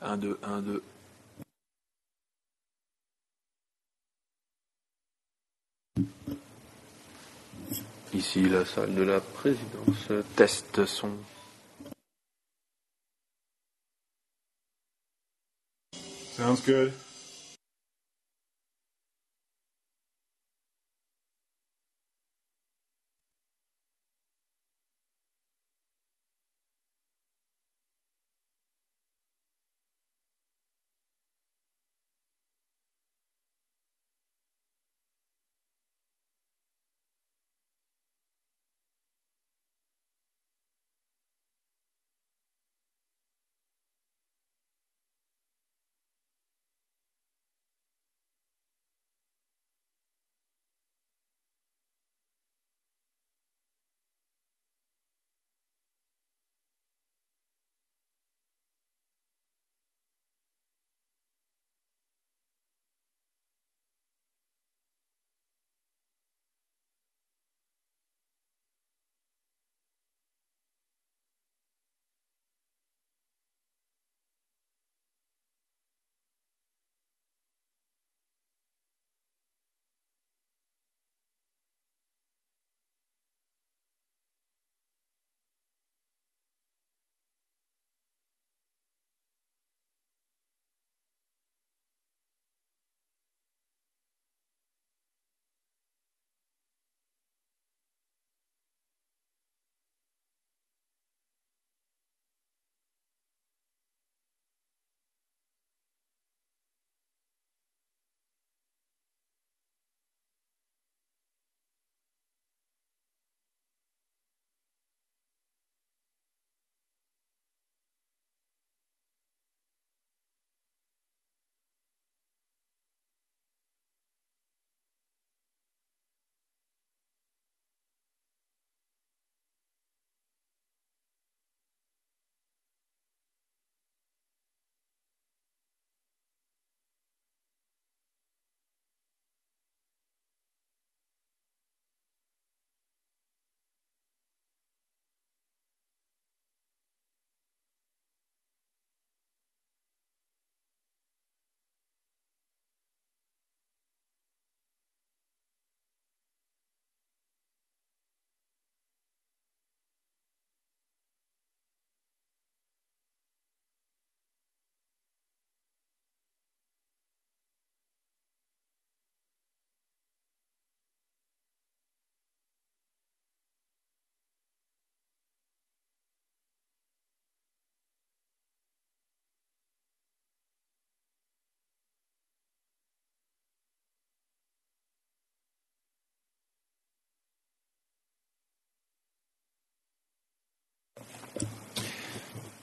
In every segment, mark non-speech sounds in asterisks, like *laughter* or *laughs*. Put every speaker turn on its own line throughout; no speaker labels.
1, 2, 1, 2. Ici, la salle de la présidence. Test son.
Sounds good.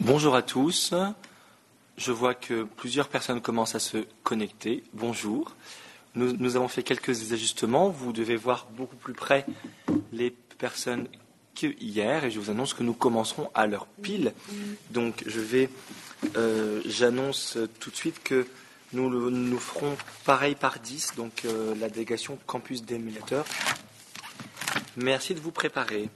Bonjour à tous. Je vois que plusieurs personnes commencent à se connecter. Bonjour. Nous, avons fait quelques ajustements. Vous devez voir beaucoup plus près les personnes que hier et je vous annonce que nous commencerons à l'heure pile. Donc je vais, euh, j'annonce tout de suite que nous, nous ferons pareil par 10, donc euh, la délégation campus d'émulateurs. Merci de vous préparer.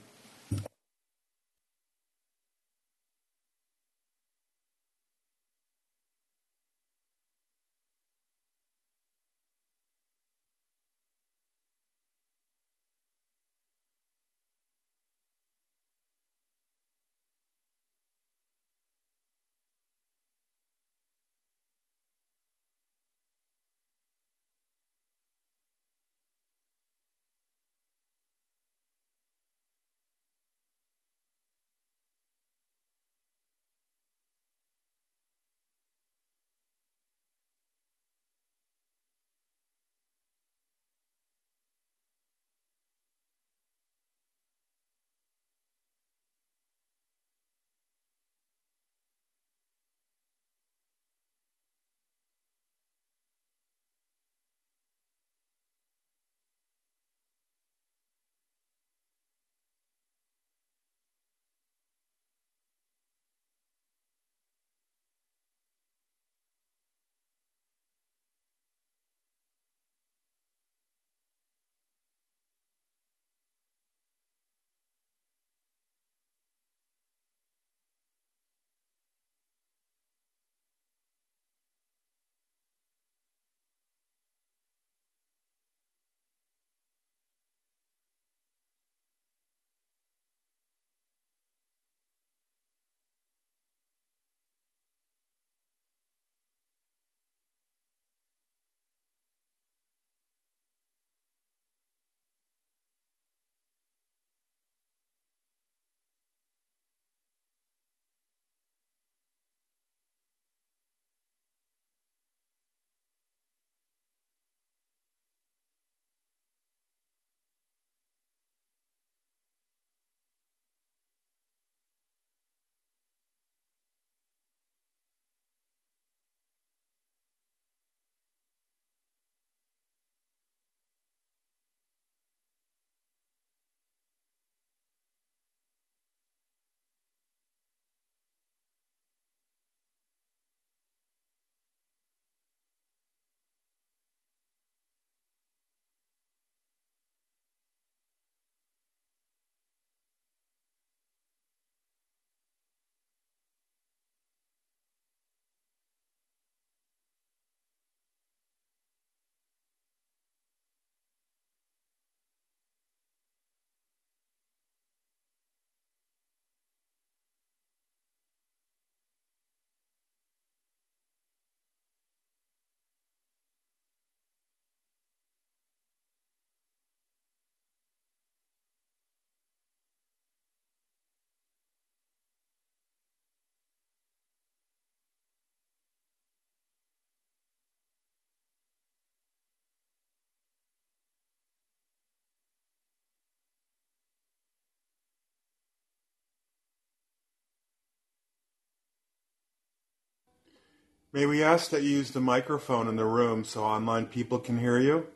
May we ask that you use the microphone in the room so online people can hear you?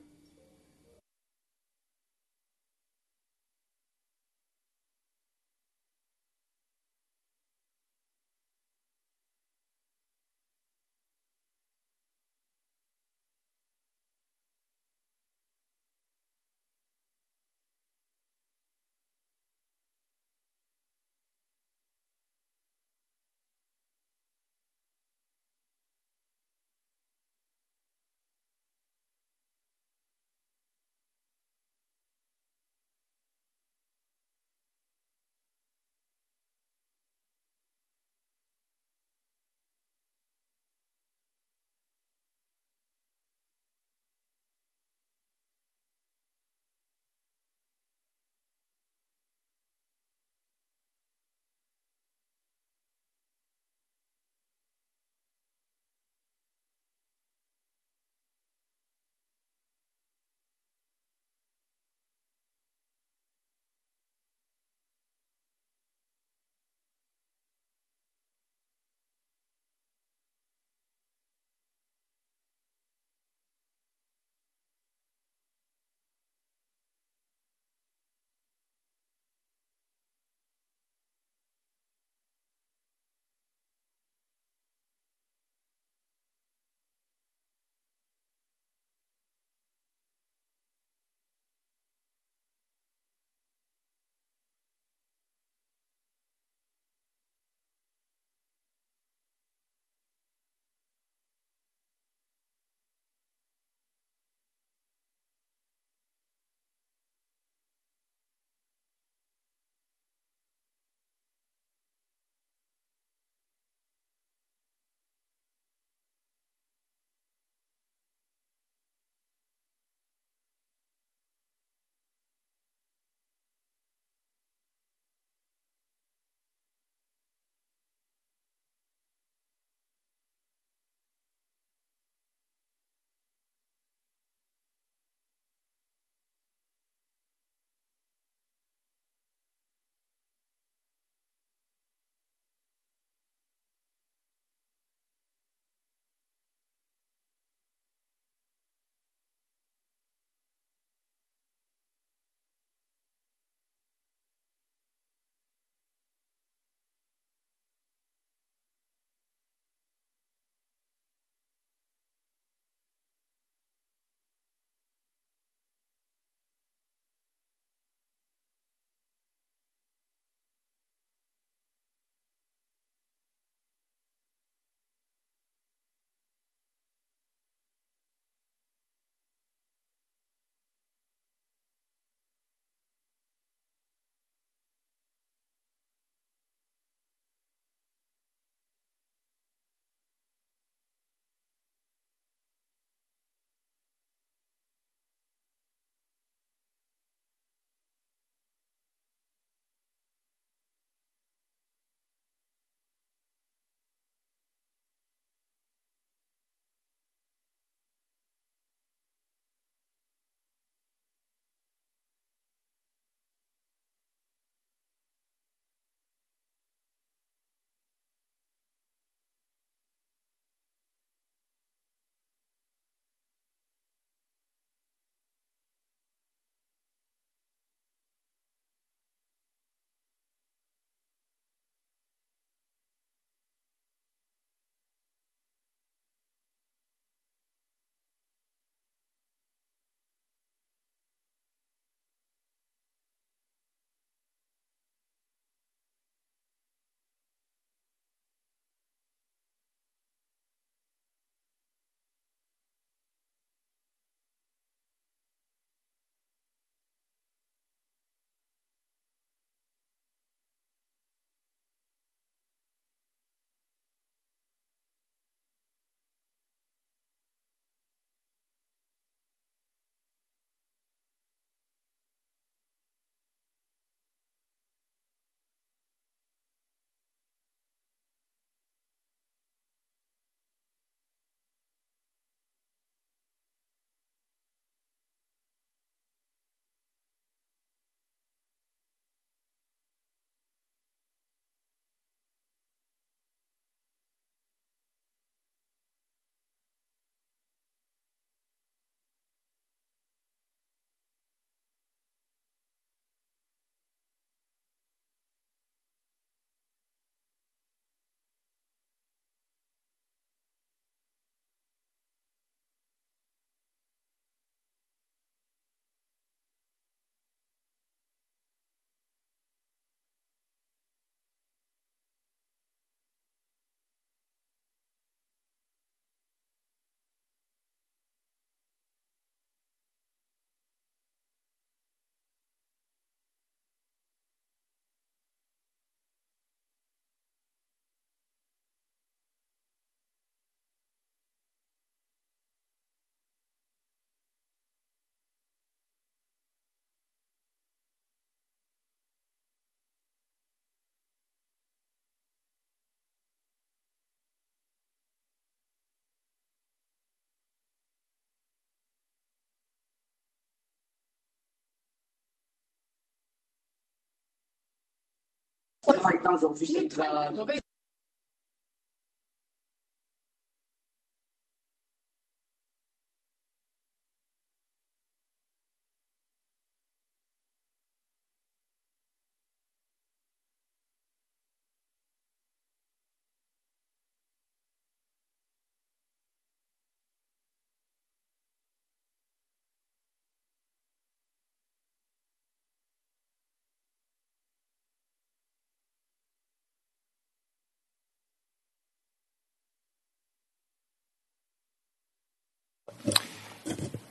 Par exemple, José Central.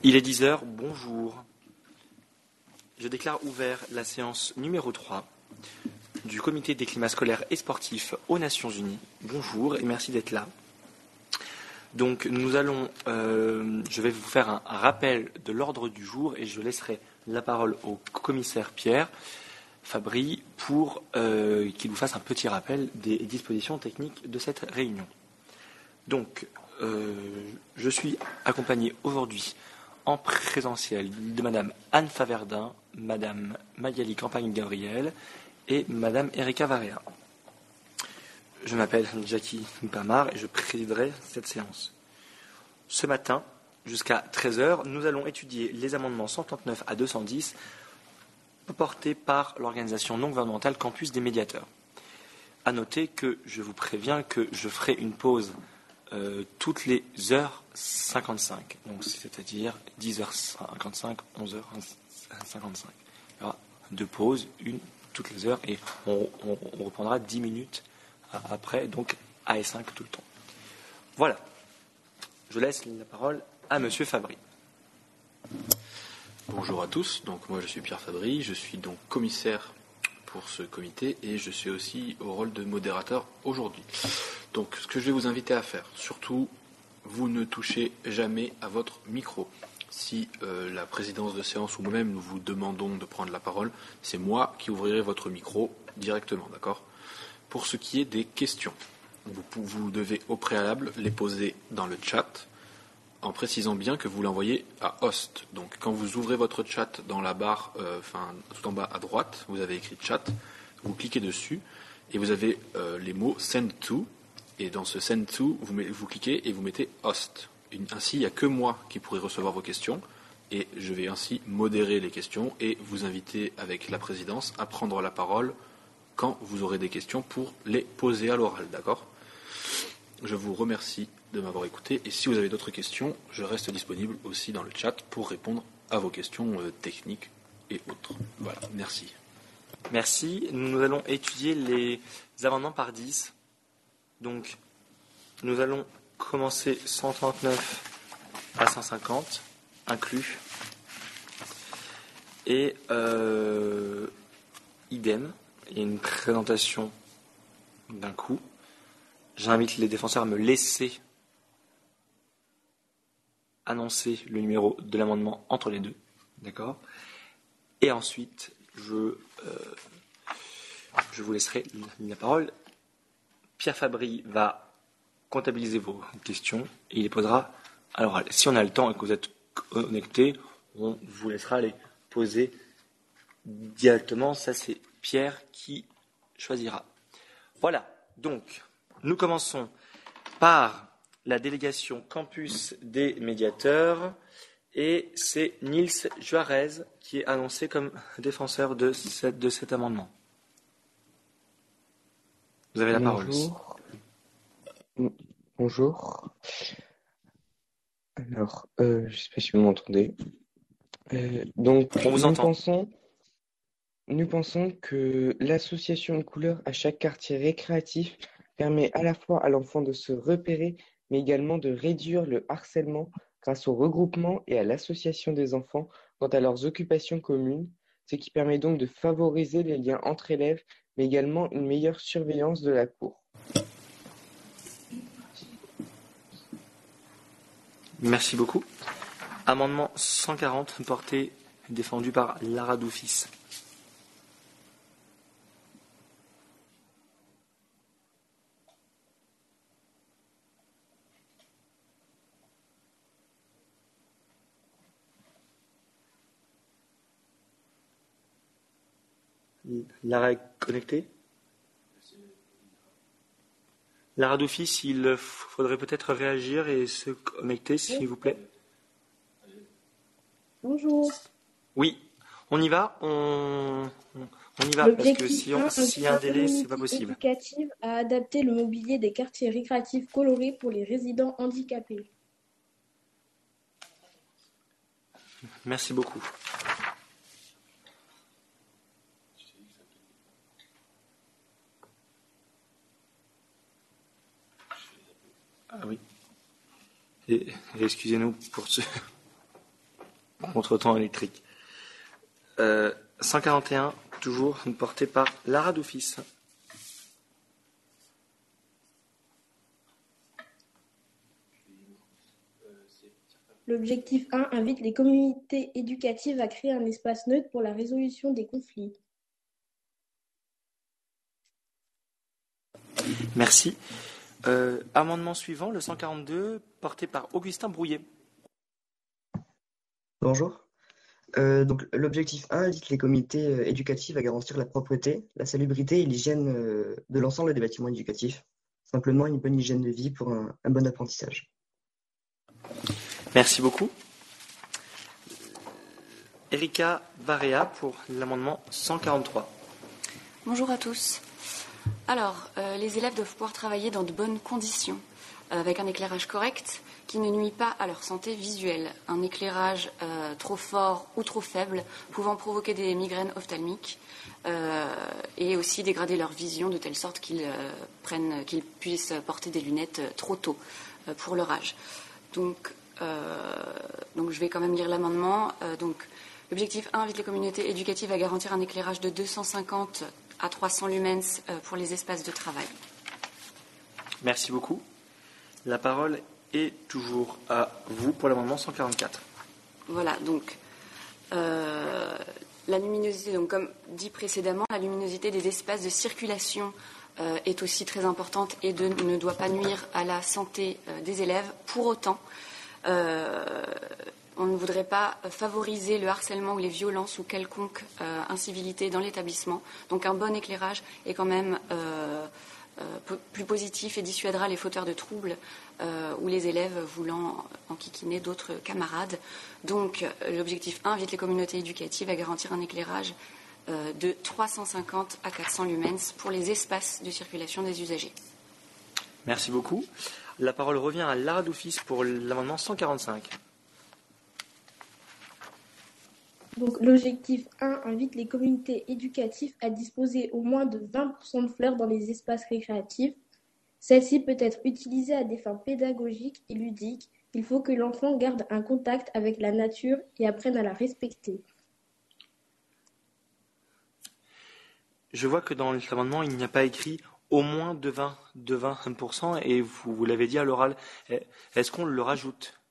Il est 10 heures, bonjour. Je déclare ouvert la séance numéro 3 du comité des climats scolaires et sportifs aux Nations Unies. Bonjour et merci d'être là. Donc nous allons, euh, je vais vous faire un, rappel de l'ordre du jour et je laisserai la parole au commissaire Pierre Fabry pour euh, qu'il vous fasse un petit rappel des dispositions techniques de cette réunion. Donc, euh, je suis accompagné aujourd'hui en présentiel de Madame Anne Faverdin, Madame Magali Campagne-Gabriel et Madame Erika Varea. Je m'appelle Jackie Pamar et je présiderai cette séance. Ce matin, jusqu'à 13h, nous allons étudier les amendements 139 à 210 portés par l'organisation non gouvernementale Campus des médiateurs. À noter que je vous préviens que je ferai une pause euh, toutes les heures 55, donc c'est-à-dire 10h55, 11h55. Il y aura deux pauses, une toutes les heures, et on, reprendra 10 minutes après, donc à et 5 tout le temps. Voilà. Je laisse la parole à Monsieur Fabry.
Bonjour à tous, donc moi je suis Pierre Fabry, je suis donc commissaire pour ce comité et je suis aussi au rôle de modérateur aujourd'hui. Donc ce que je vais vous inviter à faire, surtout, vous ne touchez jamais à votre micro. Si euh, la présidence de séance ou moi-même nous vous demandons de prendre la parole, c'est moi qui ouvrirai votre micro directement, d'accord? Pour ce qui est des questions, vous, devez au préalable les poser dans le chat en précisant bien que vous l'envoyez à host. Donc quand vous ouvrez votre chat dans la barre, euh, tout en bas à droite, vous avez écrit chat, vous cliquez dessus et vous avez euh, les mots send to. Et dans ce send to, vous, cliquez et vous mettez host. ainsi, il n'y a que moi qui pourrai recevoir vos questions et je vais ainsi modérer les questions et vous inviter avec la présidence à prendre la parole quand vous aurez des questions pour les poser à l'oral, d'accord? Je vous remercie de m'avoir écouté. Et si vous avez d'autres questions, je reste disponible aussi dans le chat pour répondre à vos questions euh, techniques et autres. Voilà, merci.
Merci. Nous allons étudier les amendements par 10. Donc, nous allons commencer 139 à 150, inclus. Et euh, idem, il y a une présentation d'un coup. J'invite les défenseurs à me laisser annoncer le numéro de l'amendement entre les deux. D'accord? Et ensuite, je, euh, je vous laisserai la parole. Pierre Fabry va comptabiliser vos questions et il les posera à l'oral. Si on a le temps et que vous êtes connecté, on vous laissera les poser directement. Ça, c'est Pierre qui choisira. Voilà. Donc, nous commençons par la délégation campus des médiateurs et c'est Nils Juarez qui est annoncé comme défenseur de cet amendement. Vous avez la parole.
Bonjour. Alors, euh, je ne sais pas si vous m'entendez. Euh, donc,
On vous
nous
entend.
Pensons, nous pensons que l'association de couleurs à chaque quartier récréatif permet à la fois à l'enfant de se repérer mais également de réduire le harcèlement grâce au regroupement et à l'association des enfants quant à leurs occupations communes, ce qui permet donc de favoriser les liens entre élèves, mais également une meilleure surveillance de la cour.
Merci beaucoup. Amendement 140 porté défendu par Lara Doufis. Lara est connectée? La radio d'office, il faudrait peut-être réagir et se connecter, s'il vous plaît.
Bonjour.
Oui, on y va on, on y va, parce que si on- s'il y a un délai, c'est pas possible.
éducative à adapter le mobilier des quartiers récréatifs colorés pour les résidents handicapés.
Merci beaucoup. Oui. Et, et excusez-nous pour ce *laughs* contretemps électrique. Euh, 141, toujours porté par Lara d'Office.
L'objectif 1 invite les communautés éducatives à créer un espace neutre pour la résolution des conflits.
Merci. Euh, amendement suivant, le 142, porté par Augustin Brouillet.
Bonjour. Euh, donc, l'objectif 1 invite les comités euh, éducatifs à garantir la propreté, la salubrité et l'hygiène euh, de l'ensemble des bâtiments éducatifs. Simplement une bonne hygiène de vie pour un, un bon apprentissage.
Merci beaucoup. Erika Varea pour l'amendement 143.
Bonjour à tous. Alors, euh, les élèves doivent pouvoir travailler dans de bonnes conditions, euh, avec un éclairage correct qui ne nuit pas à leur santé visuelle. Un éclairage euh, trop fort ou trop faible pouvant provoquer des migraines ophtalmiques et aussi dégrader leur vision de telle sorte qu'ils qu'ils puissent porter des lunettes trop tôt pour leur âge. Donc, je vais quand même lire l'amendement. Donc, l'objectif 1 invite les communautés éducatives à garantir un éclairage de 250 à 300 lumens euh, pour les espaces de travail.
Merci beaucoup. La parole est toujours à vous pour l'amendement 144.
Voilà, donc euh, la luminosité, donc comme dit précédemment, la luminosité des espaces de circulation euh, est aussi très importante et de- ne doit pas nuire à la santé euh, des élèves. Pour autant, on ne voudrait pas favoriser le harcèlement ou les violences ou quelconque euh, incivilité dans l'établissement. Donc un bon éclairage est quand même euh, euh, plus positif et dissuadera les fauteurs de troubles euh, ou les élèves voulant enquiquiner d'autres camarades. Donc euh, l'objectif 1 invite les communautés éducatives à garantir un éclairage euh, de 350 à 400 lumens pour les espaces de circulation des usagers.
Merci beaucoup. La parole revient à Lara d'Office pour l'amendement 145.
Donc, l'objectif 1 invite les communautés éducatives à disposer au moins de 20% de fleurs dans les espaces récréatifs. Celle-ci peut être utilisée à des fins pédagogiques et ludiques. Il faut que l'enfant garde un contact avec la nature et apprenne à la respecter.
Je vois que dans l'amendement, il n'y a pas écrit au moins de 20, de 20% et vous, vous l'avez dit à l'oral. Eh, Est-ce qu'on le rajoute?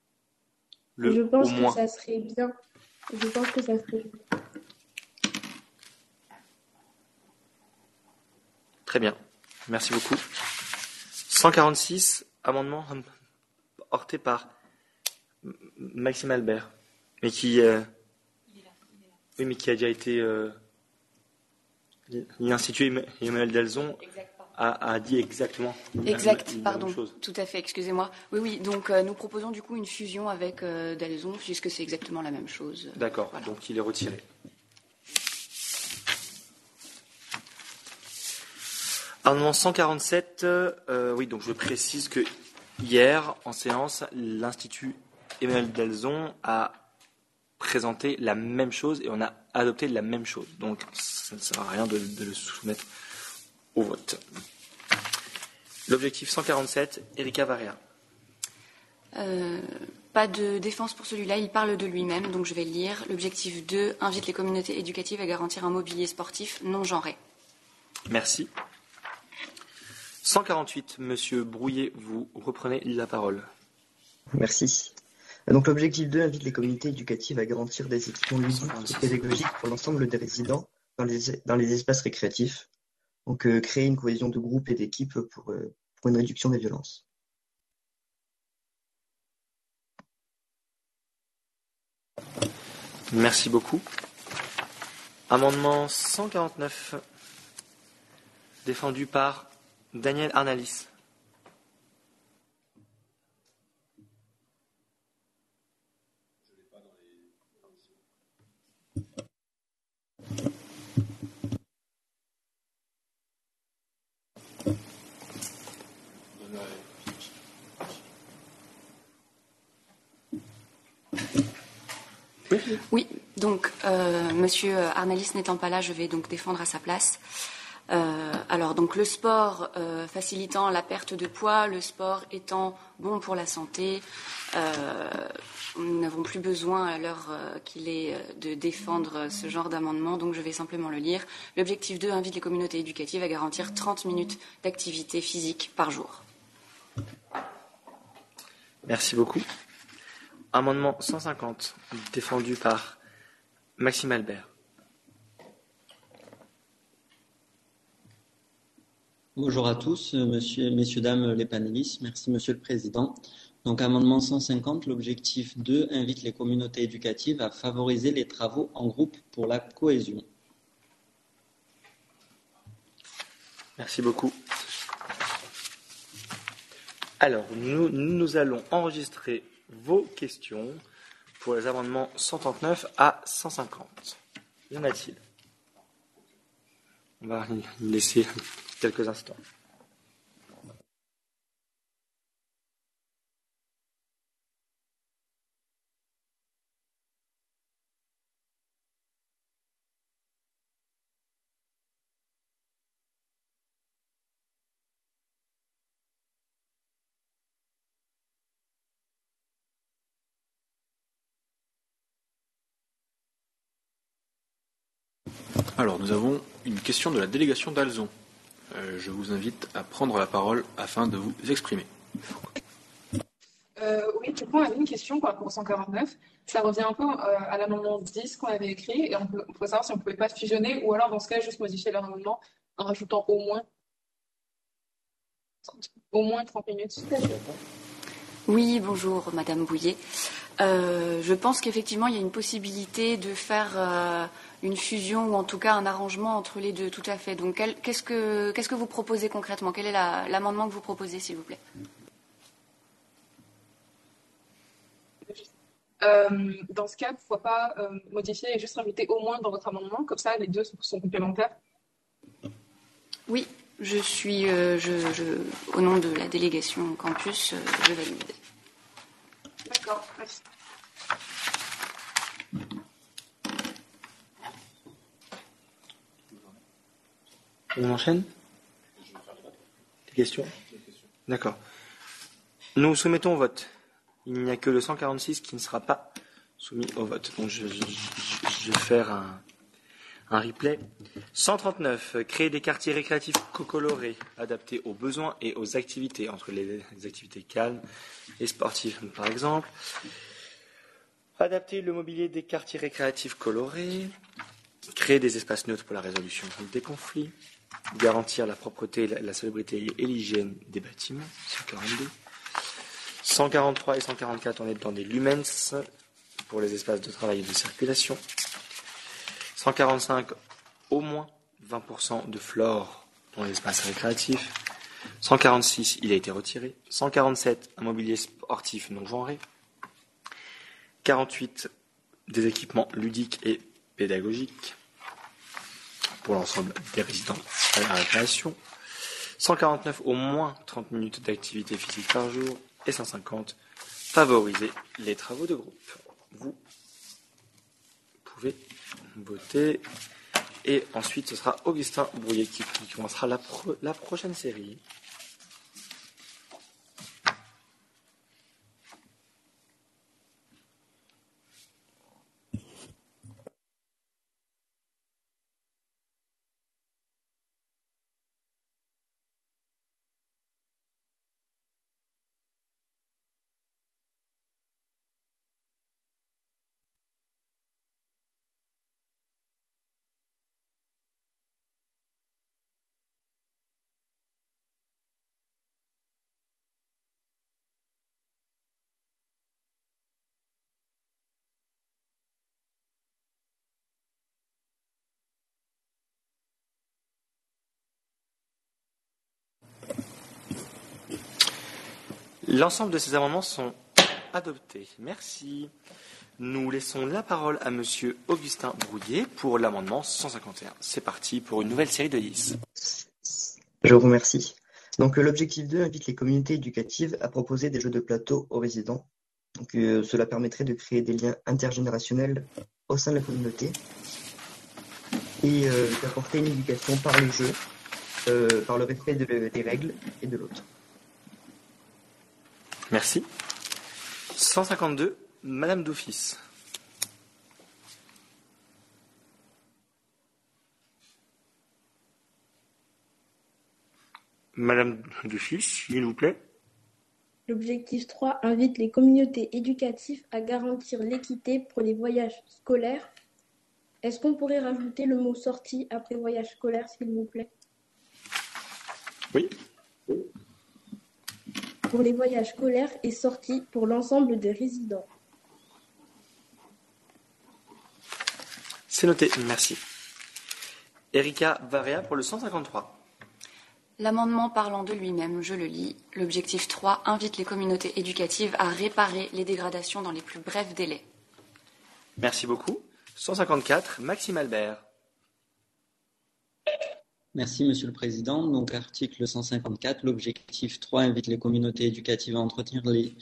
Le
Je pense
au
que ça serait bien. Je pense que ça serait.
Très bien. Merci beaucoup. 146, amendement porté par Maxime Albert, mais qui, euh, oui, mais qui a déjà été euh, l'institut Em- Emmanuel Delzon a, a dit exactement la-
Exact,
la même
pardon.
chose.
Tout à fait, excusez-moi. Oui, oui, donc euh, nous proposons du coup une fusion avec euh, Dalzon, puisque c'est exactement la même chose.
D'accord,
Voilà.
donc il est retiré. Amendement 147, euh, oui, donc je précise que hier, en séance, l'Institut Emmanuel Delzon a présenté la même chose et on a adopté la même chose. Donc ça ne sert à rien de, de le soumettre au vote. L'objectif 147, Erika Varea.
Euh, pas de défense pour celui-là, il parle de lui-même, donc je vais le lire. L'objectif 2 invite les communautés éducatives à garantir un mobilier sportif non genré.
Merci. 148, Monsieur Brouillet, vous reprenez la parole.
Merci. Donc l'objectif 2 invite les communautés éducatives à garantir des équipements ludiques et pédagogiques pour l'ensemble des résidents dans les, dans les espaces récréatifs. Donc euh, créer une cohésion de groupe et d'équipe pour, euh, pour une réduction des violences.
Merci beaucoup. Amendement 149, défendu par Daniel Arnalis.
Oui, donc euh, Monsieur Arnalis n'étant pas là, je vais donc défendre à sa place. Euh, alors donc le sport euh, facilitant la perte de poids, le sport étant bon pour la santé, nous n'avons plus besoin à l'heure qu'il est de défendre ce genre d'amendement, donc je vais simplement le lire. L'objectif 2 invite les communautés éducatives à garantir 30 minutes d'activité physique par jour.
Merci beaucoup. Amendement 150, défendu par Maxime Albert.
Bonjour à tous, monsieur, messieurs, dames les panélistes. Merci, monsieur le président. Donc, amendement 150, l'objectif 2 invite les communautés éducatives à favoriser les travaux en groupe pour la cohésion.
Merci beaucoup. Alors, nous, nous allons enregistrer vos questions pour les amendements 139 à 150. Y en a-t-il On va laisser quelques instants.
Alors, nous avons une question de la délégation d'Alzon. Euh, je vous invite à prendre la parole afin de vous exprimer.
Euh, oui, du coup, on avait une question par rapport au 149. Ça revient un peu euh, à l'amendement 10 qu'on avait écrit et on, peut, on savoir si on ne pouvait pas fusionner ou alors dans ce cas juste modifier leur amendement en rajoutant au moins au moins 30 minutes.
Oui, bonjour Madame Bouillet. Euh, je pense qu'effectivement, il y a une possibilité de faire euh, une fusion ou en tout cas un arrangement entre les deux, tout à fait. Donc, qu'est-ce que, qu'est-ce que vous proposez concrètement? Quel est la- l'amendement que vous proposez, s'il vous plaît?
Euh, dans ce cas, pourquoi pas euh, modifier et juste rajouter au moins dans votre amendement, comme ça les deux sont, complémentaires.
Oui, je suis, euh, je, je- au nom de la délégation campus, je valide.
D'accord, merci.
On enchaîne Des questions D'accord. Nous soumettons au vote. Il n'y a que le 146 qui ne sera pas soumis au vote. Donc je, vais faire un, un replay. 139. Créer des quartiers récréatifs colorés, adaptés aux besoins et aux activités, entre les activités calmes et sportives, par exemple. Adapter le mobilier des quartiers récréatifs colorés. Créer des espaces neutres pour la résolution des conflits garantir la propreté, la, la et l'hygiène des bâtiments, 142. 143 et 144, on est dans des lumens pour les espaces de travail et de circulation. 145, au moins 20% de flore dans les espaces récréatifs. 146, il a été retiré. 147, un mobilier sportif non genré. 48, des équipements ludiques et pédagogiques pour l'ensemble des résidents à la récréation. 149 au moins 30 minutes d'activité physique par jour et 150 favoriser les travaux de groupe. Vous pouvez voter et ensuite ce sera Augustin Brouillet qui, commencera la prochaine série. L'ensemble de ces amendements sont adoptés. Merci. Nous laissons la parole à Monsieur Augustin Brouillet pour l'amendement 151. C'est parti pour une nouvelle série de 10.
Je vous remercie. Donc euh, l'objectif 2 invite les communautés éducatives à proposer des jeux de plateau aux résidents. Donc, euh, cela permettrait de créer des liens intergénérationnels au sein de la communauté et euh, d'apporter une éducation par le jeu, par le respect de- des règles et de l'autre.
Merci. 152, Madame d'Office. Madame d'Office, s'il vous plaît.
L'objectif 3 invite les communautés éducatives à garantir l'équité pour les voyages scolaires. Est-ce qu'on pourrait rajouter le mot sortie après voyage scolaire, s'il vous plaît?
Oui.
Pour les voyages scolaires et sorties pour l'ensemble des résidents.
C'est noté, merci. Erika Varea pour le 153.
L'amendement parlant de lui-même, je le lis. L'objectif 3 invite les communautés éducatives à réparer les dégradations dans les plus brefs délais.
Merci beaucoup. 154, Maxime Albert.
Merci, Monsieur le Président. Donc, article 154, l'objectif 3 invite les communautés éducatives à entretenir les,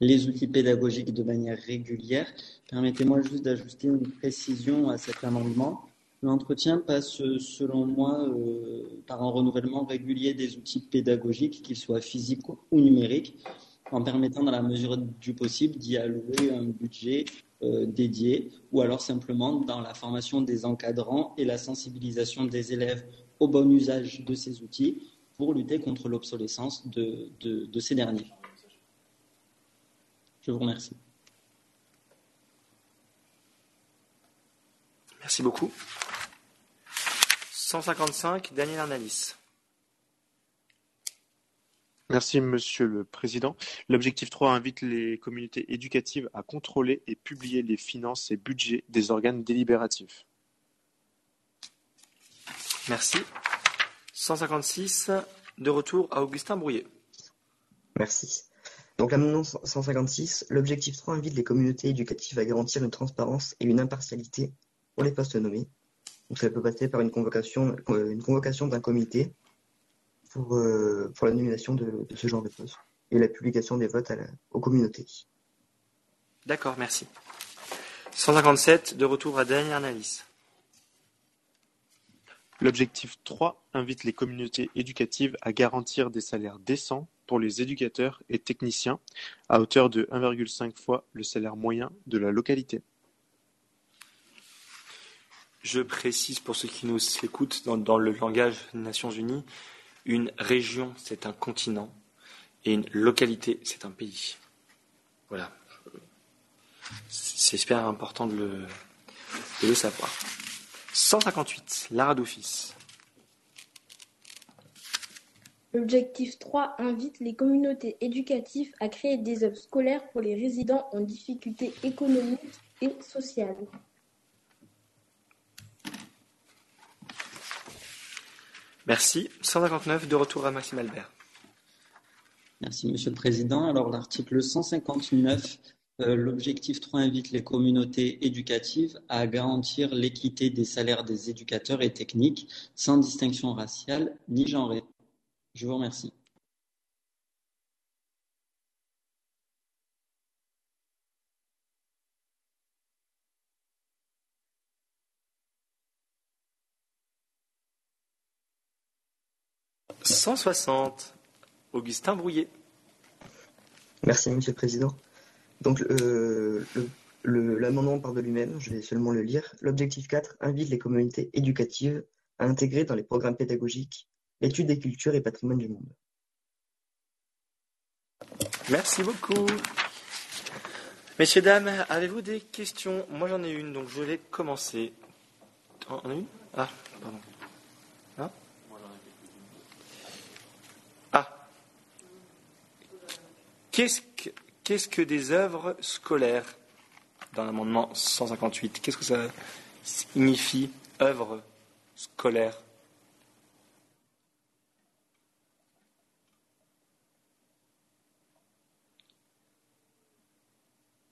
les outils pédagogiques de manière régulière. Permettez-moi juste d'ajuster une précision à cet amendement. L'entretien passe, selon moi, euh, par un renouvellement régulier des outils pédagogiques, qu'ils soient physiques ou numériques, en permettant, dans la mesure du possible, d'y allouer un budget euh, dédié, ou alors simplement dans la formation des encadrants et la sensibilisation des élèves au bon usage de ces outils pour lutter contre l'obsolescence de, de, de ces derniers. Je vous remercie.
Merci beaucoup. 155, Daniel Arnalis.
Merci, Monsieur le Président. L'objectif 3 invite les communautés éducatives à contrôler et publier les finances et budgets des organes délibératifs.
Merci. 156, de retour à Augustin Brouillet.
Merci. Donc l'amendement 156, l'objectif 3 invite les communautés éducatives à garantir une transparence et une impartialité pour les postes nommés. Donc ça peut passer par une convocation, euh, une convocation d'un comité pour, euh, pour la nomination de, de ce genre de poste et la publication des votes à la- aux communautés.
D'accord, merci. 157, de retour à Daniel Arnalis.
L'objectif 3 invite les communautés éducatives à garantir des salaires décents pour les éducateurs et techniciens à hauteur de 1,5 fois le salaire moyen de la localité.
Je précise pour ceux qui nous écoutent dans, le langage des Nations Unies, une région c'est un continent et une localité c'est un pays. Voilà. C'est super important de le savoir. 158, Lara d'Office.
L'objectif 3 invite les communautés éducatives à créer des œuvres scolaires pour les résidents en difficulté économique et sociale.
Merci. 159, de retour à Maxime Albert.
Merci, Monsieur le Président. Alors, l'article 159, euh, l'objectif 3 invite les communautés éducatives à garantir l'équité des salaires des éducateurs et techniques sans distinction raciale ni genrée. Je vous remercie.
« 160, Augustin Brouillet.
Merci, Monsieur le Président. Donc, euh, l'amendement part de lui-même, je vais seulement le lire. L'objectif 4 invite les communautés éducatives à intégrer dans les programmes pédagogiques l'étude des cultures et patrimoine du monde.
Merci beaucoup. Messieurs, dames, avez-vous des questions? Moi, j'en ai une, donc je vais commencer. En une? Ah, pardon. Hein Ah. Qu'est-ce que, qu'est-ce que des œuvres scolaires dans l'amendement 158 Qu'est-ce que ça signifie, œuvre scolaire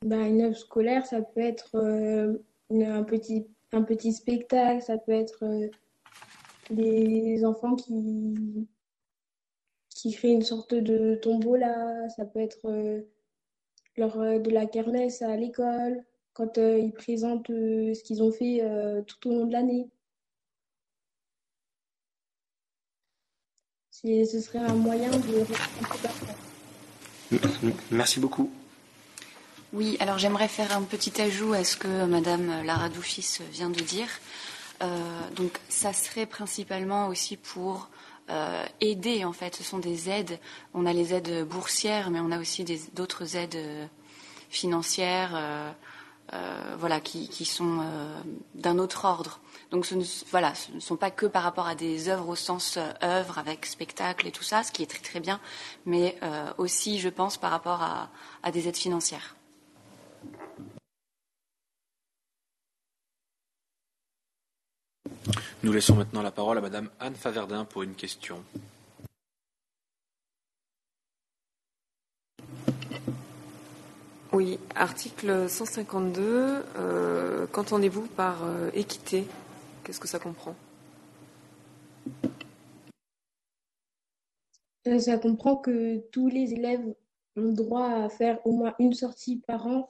Ben, une œuvre scolaire, ça peut être euh, un petit, un petit spectacle, ça peut être euh, des enfants qui, qui créent une sorte de tombola, ça peut être euh, lors euh, de la kermesse à l'école, quand euh, ils présentent ce qu'ils ont fait tout au long de l'année. Ce serait un moyen de...
Merci beaucoup.
Oui, alors j'aimerais faire un petit ajout à ce que Madame Lara Doufis vient de dire. Euh, donc ça serait principalement aussi pour euh, aider en fait. Ce sont des aides. On a les aides boursières, mais on a aussi d'autres aides euh, financières, voilà, qui, sont d'un autre ordre. Donc ce ne, voilà, ce ne sont pas que par rapport à des œuvres au sens œuvre avec spectacle et tout ça, ce qui est très très bien, mais aussi, je pense, par rapport à des aides financières.
Nous laissons maintenant la parole à Madame Anne Faverdin pour une question.
Oui, article 152. Euh, qu'entendez-vous par euh, équité? Qu'est-ce que ça comprend?
Euh, Ça comprend que tous les élèves ont droit à faire au moins une sortie par an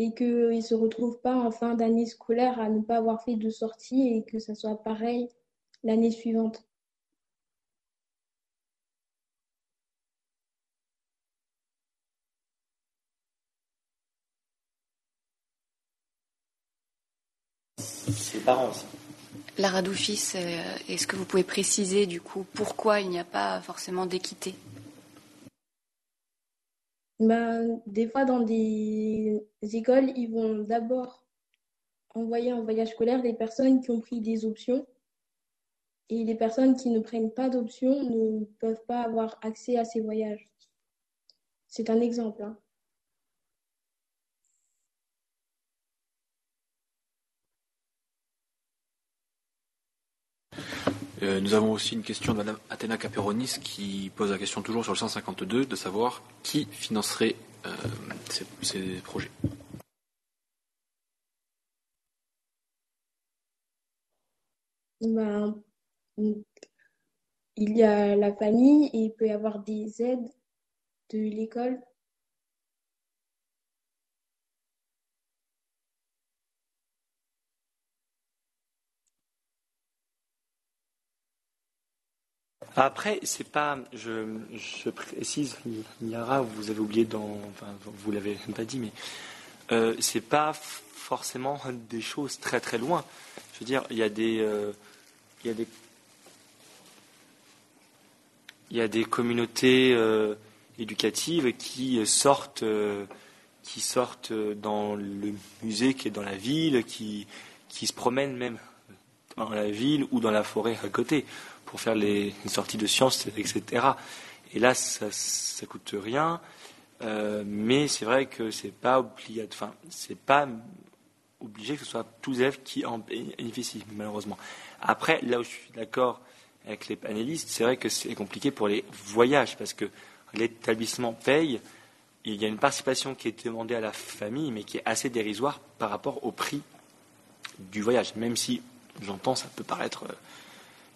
et qu'ils ne se retrouvent pas en fin d'année scolaire à ne pas avoir fait de sortie et que ça soit pareil l'année suivante.
C'est parents aussi.
Lara Doufis, euh, est-ce que vous pouvez préciser du coup pourquoi il n'y a pas forcément d'équité?
Ben, des fois, dans des écoles, ils vont d'abord envoyer en voyage scolaire des personnes qui ont pris des options. Et les personnes qui ne prennent pas d'options ne peuvent pas avoir accès à ces voyages. C'est un exemple. Hein.
Euh, nous avons aussi une question de Mme Athéna Caperonis qui pose la question toujours sur le 152 de savoir qui financerait euh, ces, projets.
Ben, il y a la famille et il peut y avoir des aides de l'école
Après, c'est pas, je, je précise, Yara, vous avez oublié dans, enfin, vous l'avez pas dit, mais euh, c'est pas forcément des choses très très loin. Je veux dire, il y a des, euh, il des, il y a des communautés euh, éducatives qui sortent, euh, qui sortent dans le musée qui est dans la ville, qui, qui se promènent même dans la ville ou dans la forêt à côté pour faire les, sorties de sciences, etc. Et là, ça, ne coûte rien, euh, mais c'est vrai que c'est pas pas obligé que ce soit tous les élèves qui en bénéficient, malheureusement. Après, là où je suis d'accord avec les panélistes, c'est vrai que c'est compliqué pour les voyages, parce que l'établissement paye, il y a une participation qui est demandée à la famille, mais qui est assez dérisoire par rapport au prix du voyage, même si, j'entends, ça peut paraître euh,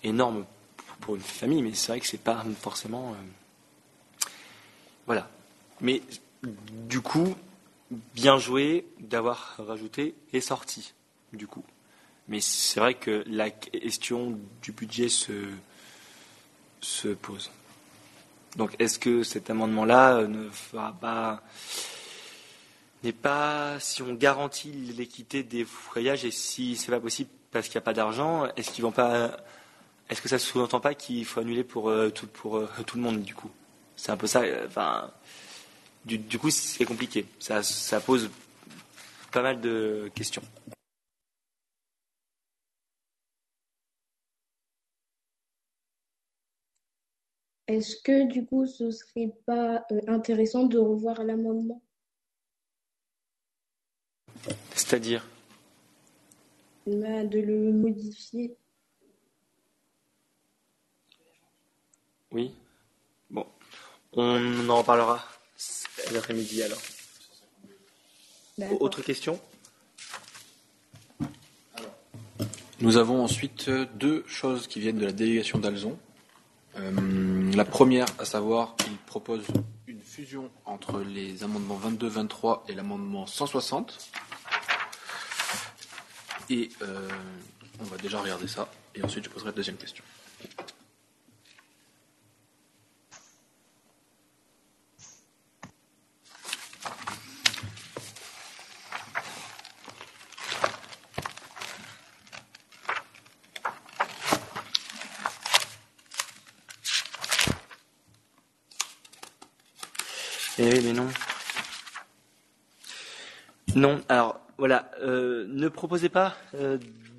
énorme pour une famille, mais c'est vrai que c'est pas forcément. Euh, voilà. Mais du coup, bien joué d'avoir rajouté et sorti, du coup. Mais c'est vrai que la question du budget se, se pose. Donc, est-ce que cet amendement-là ne fera pas n'est pas si on garantit l'équité des voyages et si c'est pas possible parce qu'il n'y a pas d'argent, est-ce qu'ils vont pas est-ce que ça ne sous-entend pas qu'il faut annuler pour, euh, tout, pour euh, tout le monde, du coup? C'est un peu ça. Euh, enfin, du, du, coup, c'est compliqué. Ça, ça pose pas mal de questions.
Est-ce que du coup ce serait pas intéressant de revoir l'amendement?
C'est-à-dire?
Bah, De le modifier.
Oui. Bon. On en reparlera l'après-midi alors. Autre question?
Nous avons ensuite deux choses qui viennent de la délégation d'Alzon. Euh, la première, à savoir, il propose une fusion entre les amendements 22, 23 et l'amendement 160. Et euh, on va déjà regarder ça. Et ensuite, je poserai la deuxième question.
Eh oui, mais non. Non, alors voilà, euh, ne proposez pas euh,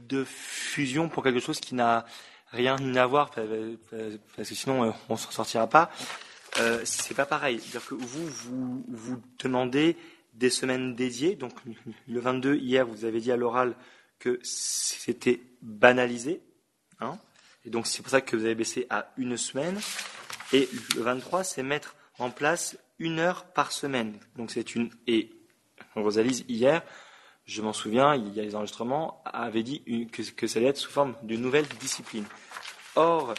de fusion pour quelque chose qui n'a rien à voir, parce que sinon euh, on s'en sortira pas. Euh, c'est pas pareil. C'est-à-dire que vous, vous, vous demandez des semaines dédiées. Donc le 22 hier, vous avez dit à l'oral que c'était banalisé, hein, et donc c'est pour ça que vous avez baissé à une semaine. Et le 23, c'est mettre en place une heure par semaine. Donc c'est une et Rosalise hier, je m'en souviens, il y a les enregistrements, avait dit que ça allait être sous forme d'une nouvelle discipline. Or,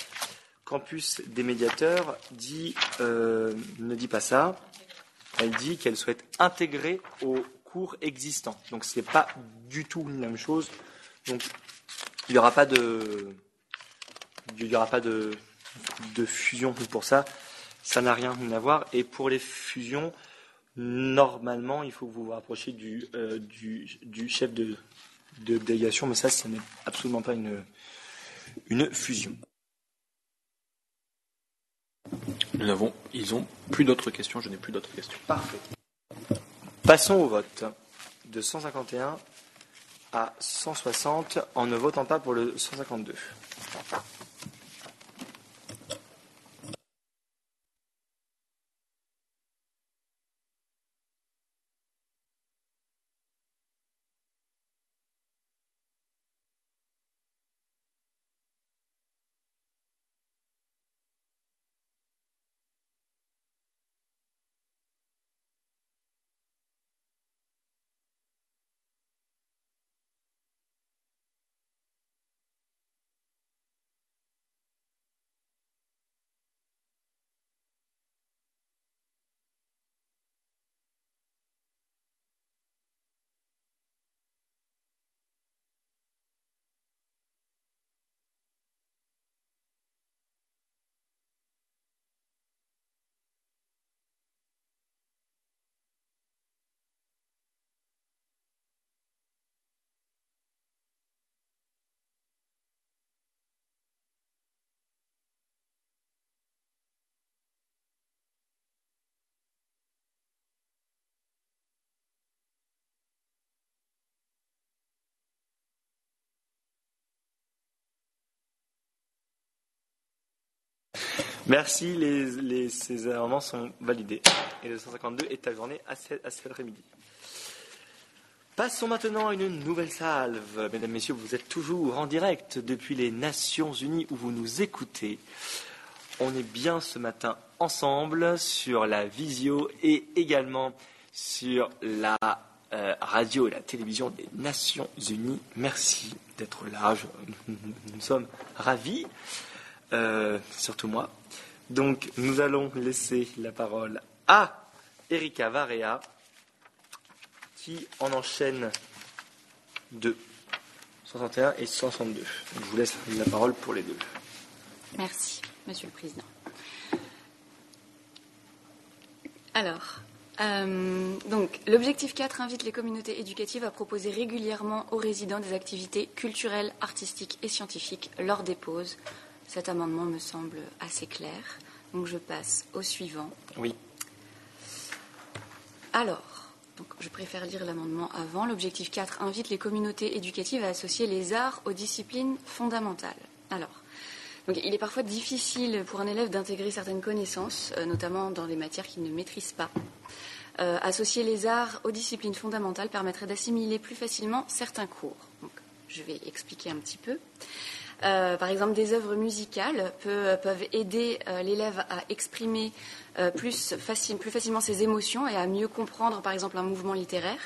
Campus des médiateurs dit, euh, ne dit pas ça. Elle dit qu'elle souhaite intégrer aux cours existants. Donc ce n'est pas du tout la même chose. Donc il n'y aura pas de, il y aura pas de, de fusion pour ça. Ça n'a rien à voir. Et pour les fusions, normalement, il faut que vous vous rapprochiez du, euh, du, du chef de, de délégation, mais ça, ce n'est absolument pas une, une fusion.
Nous ils ont plus d'autres questions. Je n'ai plus d'autres questions.
Parfait. Passons au vote. De 151 à 160 en ne votant pas pour le 152. Merci, les, ces amendements sont validés. Et le 152 est ajourné à, ce- à cet après-midi. Passons maintenant à une nouvelle salve. Mesdames, Messieurs, vous êtes toujours en direct depuis les Nations Unies où vous nous écoutez. On est bien ce matin ensemble sur la visio et également sur la euh, radio et la télévision des Nations Unies. Merci d'être là. Je- nous, nous sommes ravis, euh, surtout moi. Donc, nous allons laisser la parole à Erika Varea qui en enchaîne deux, 161 et 162. Donc, je vous laisse la parole pour les deux.
Merci, Monsieur le Président. Alors, euh, donc, l'objectif 4 invite les communautés éducatives à proposer régulièrement aux résidents des activités culturelles, artistiques et scientifiques lors des pauses. Cet amendement me semble assez clair. Donc, je passe au suivant.
Oui.
Alors, donc je préfère lire l'amendement avant. L'objectif 4 invite les communautés éducatives à associer les arts aux disciplines fondamentales. Alors, donc il est parfois difficile pour un élève d'intégrer certaines connaissances, euh, notamment dans les matières qu'il ne maîtrise pas. Euh, associer les arts aux disciplines fondamentales permettrait d'assimiler plus facilement certains cours. Donc, je vais expliquer un petit peu. Euh, par exemple, des œuvres musicales peut- peuvent aider euh, l'élève à exprimer euh, plus, plus facilement ses émotions et à mieux comprendre, par exemple, un mouvement littéraire.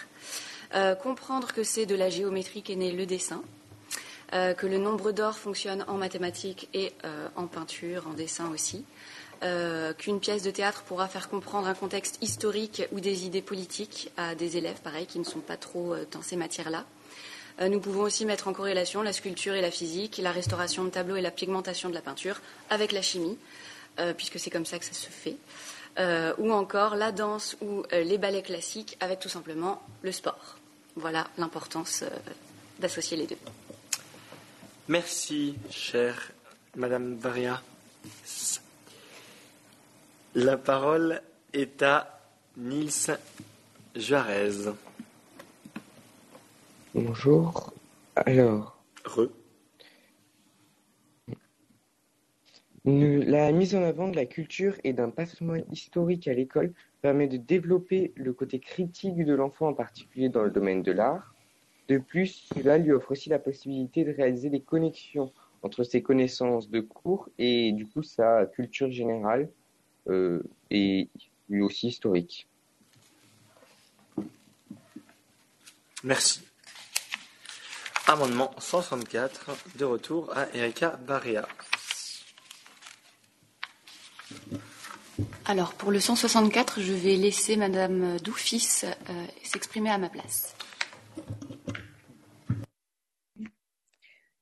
Euh, comprendre que c'est de la géométrie qu'est né le dessin. euh, que le nombre d'or fonctionne en mathématiques et euh, en peinture, en dessin aussi, euh, qu'une pièce de théâtre pourra faire comprendre un contexte historique ou des idées politiques à des élèves, pareil, qui ne sont pas trop dans ces matières-là. Nous pouvons aussi mettre en corrélation la sculpture et la physique, la restauration de tableaux et la pigmentation de la peinture avec la chimie, puisque c'est comme ça que ça se fait. ou encore la danse ou les ballets classiques avec tout simplement le sport. Voilà l'importance d'associer les deux.
Merci, chère Madame Varia. La parole est à Nils Juarez.
Bonjour. Alors. La mise en avant de la culture et d'un patrimoine historique à l'école permet de développer le côté critique de l'enfant, en particulier dans le domaine de l'art, de plus, cela lui offre aussi la possibilité de réaliser des connexions entre ses connaissances de cours et du coup sa culture générale euh, et lui aussi historique.
Merci. Amendement 164, de retour à Erika Barrea.
Alors, pour le 164, je vais laisser Madame Doufis euh, s'exprimer à ma place.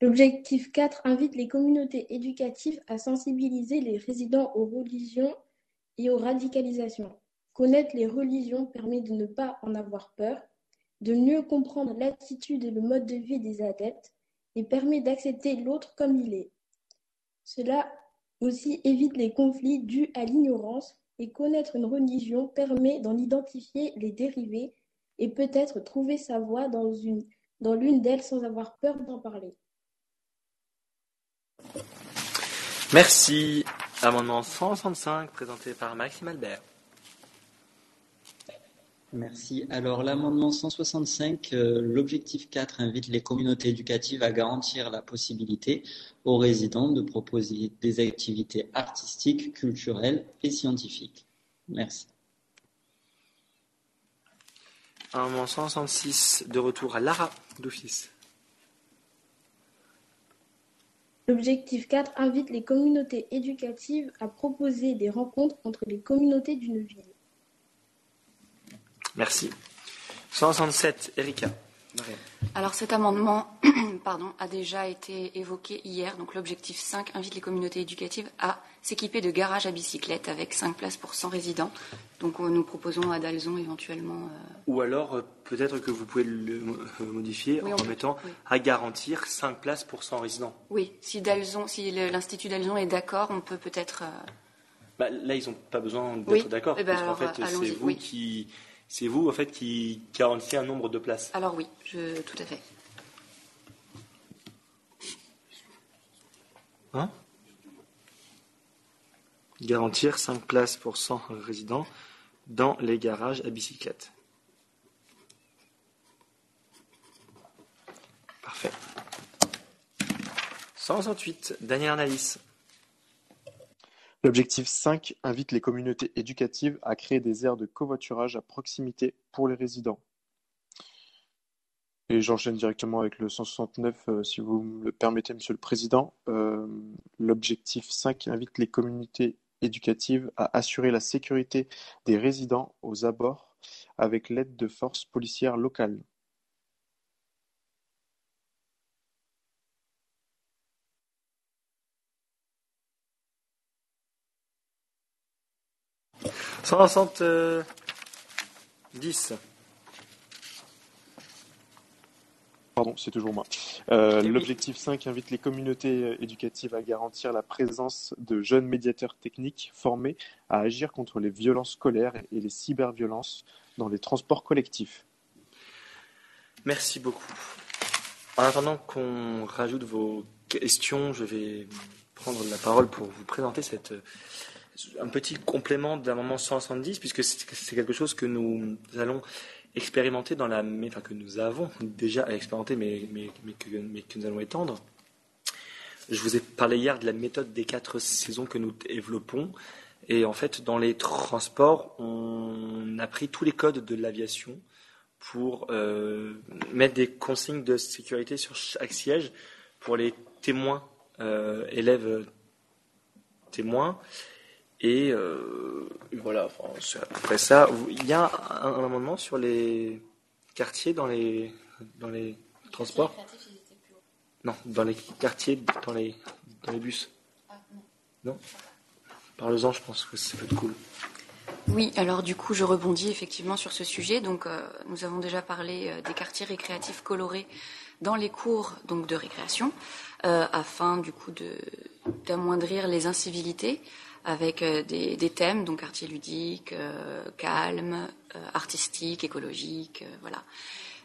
L'objectif quatre invite les communautés éducatives à sensibiliser les résidents aux religions et aux radicalisations. Connaître les religions permet de ne pas en avoir peur, de mieux comprendre l'attitude et le mode de vie des adeptes et permet d'accepter l'autre comme il est. Cela aussi évite les conflits dus à l'ignorance et connaître une religion permet d'en identifier les dérivés et peut-être trouver sa voie dans l'une d'elles sans avoir peur d'en parler.
Merci. Amendement 165 présenté par Maxime Albert.
Merci. Alors l'amendement 165, euh, l'objectif 4 invite les communautés éducatives à garantir la possibilité aux résidents de proposer des activités artistiques, culturelles et scientifiques. Merci.
Amendement 166 de retour à Lara d'office.
L'objectif quatre invite les communautés éducatives à proposer des rencontres entre les communautés d'une ville.
Merci. 167, Erika.
Alors cet amendement *clears throat* pardon, a déjà été évoqué hier. Donc l'objectif 5 invite les communautés éducatives à s'équiper de garages à bicyclettes avec 5 places pour 100 résidents. Donc nous proposons à Dalzon éventuellement. Euh,
Ou alors euh, peut-être que vous pouvez le euh, modifier en mettant à garantir 5 places pour 100 résidents.
Oui, si Dalzon, si l'Institut Dalzon est d'accord, on peut peut-être.
Bah, là, ils n'ont pas besoin d'être d'accord, eh parce ben, qu'en fait, c'est vous qui c'est vous en fait qui garantissez un nombre de places.
Alors oui, je, tout à fait.
Hein? Garantir 5 places pour 100 résidents dans les garages à bicyclette. Parfait. 168, Daniel Arnalis.
L'objectif 5 invite les communautés éducatives à créer des aires de covoiturage à proximité pour les résidents. Et j'enchaîne directement avec le 169, euh, si vous me le permettez, Monsieur le Président. Euh, l'objectif 5 invite les communautés éducatives à assurer la sécurité des résidents aux abords avec l'aide de forces policières locales.
170.
Pardon, c'est toujours moi. Euh, l'objectif 5 invite les communautés éducatives à garantir la présence de jeunes médiateurs techniques formés à agir contre les violences scolaires et les cyberviolences dans les transports collectifs.
Merci beaucoup. En attendant qu'on rajoute vos questions, je vais prendre la parole pour vous présenter cette un petit complément d'amendement 170, puisque c'est quelque chose que nous allons expérimenter dans la, enfin que nous avons déjà expérimenté, mais que nous allons étendre. Je vous ai parlé hier de la méthode des quatre saisons que nous développons. Et en fait, dans les transports, on a pris tous les codes de l'aviation pour euh, mettre des consignes de sécurité sur chaque siège pour les témoins, euh, élèves euh, témoins. Et euh, voilà, enfin, ça, il y a un, amendement sur les quartiers dans les, dans les transports? Non, dans les quartiers, dans les, dans les bus. Non? Parle-en, je pense que ça peut être cool.
Oui, alors du coup, je rebondis effectivement sur ce sujet. Donc, euh, nous avons déjà parlé euh, des quartiers récréatifs colorés dans les cours de récréation, afin du coup d'amoindrir les incivilités avec euh, des, thèmes, donc quartier ludique, euh, calme, euh, artistique, écologique, euh, voilà,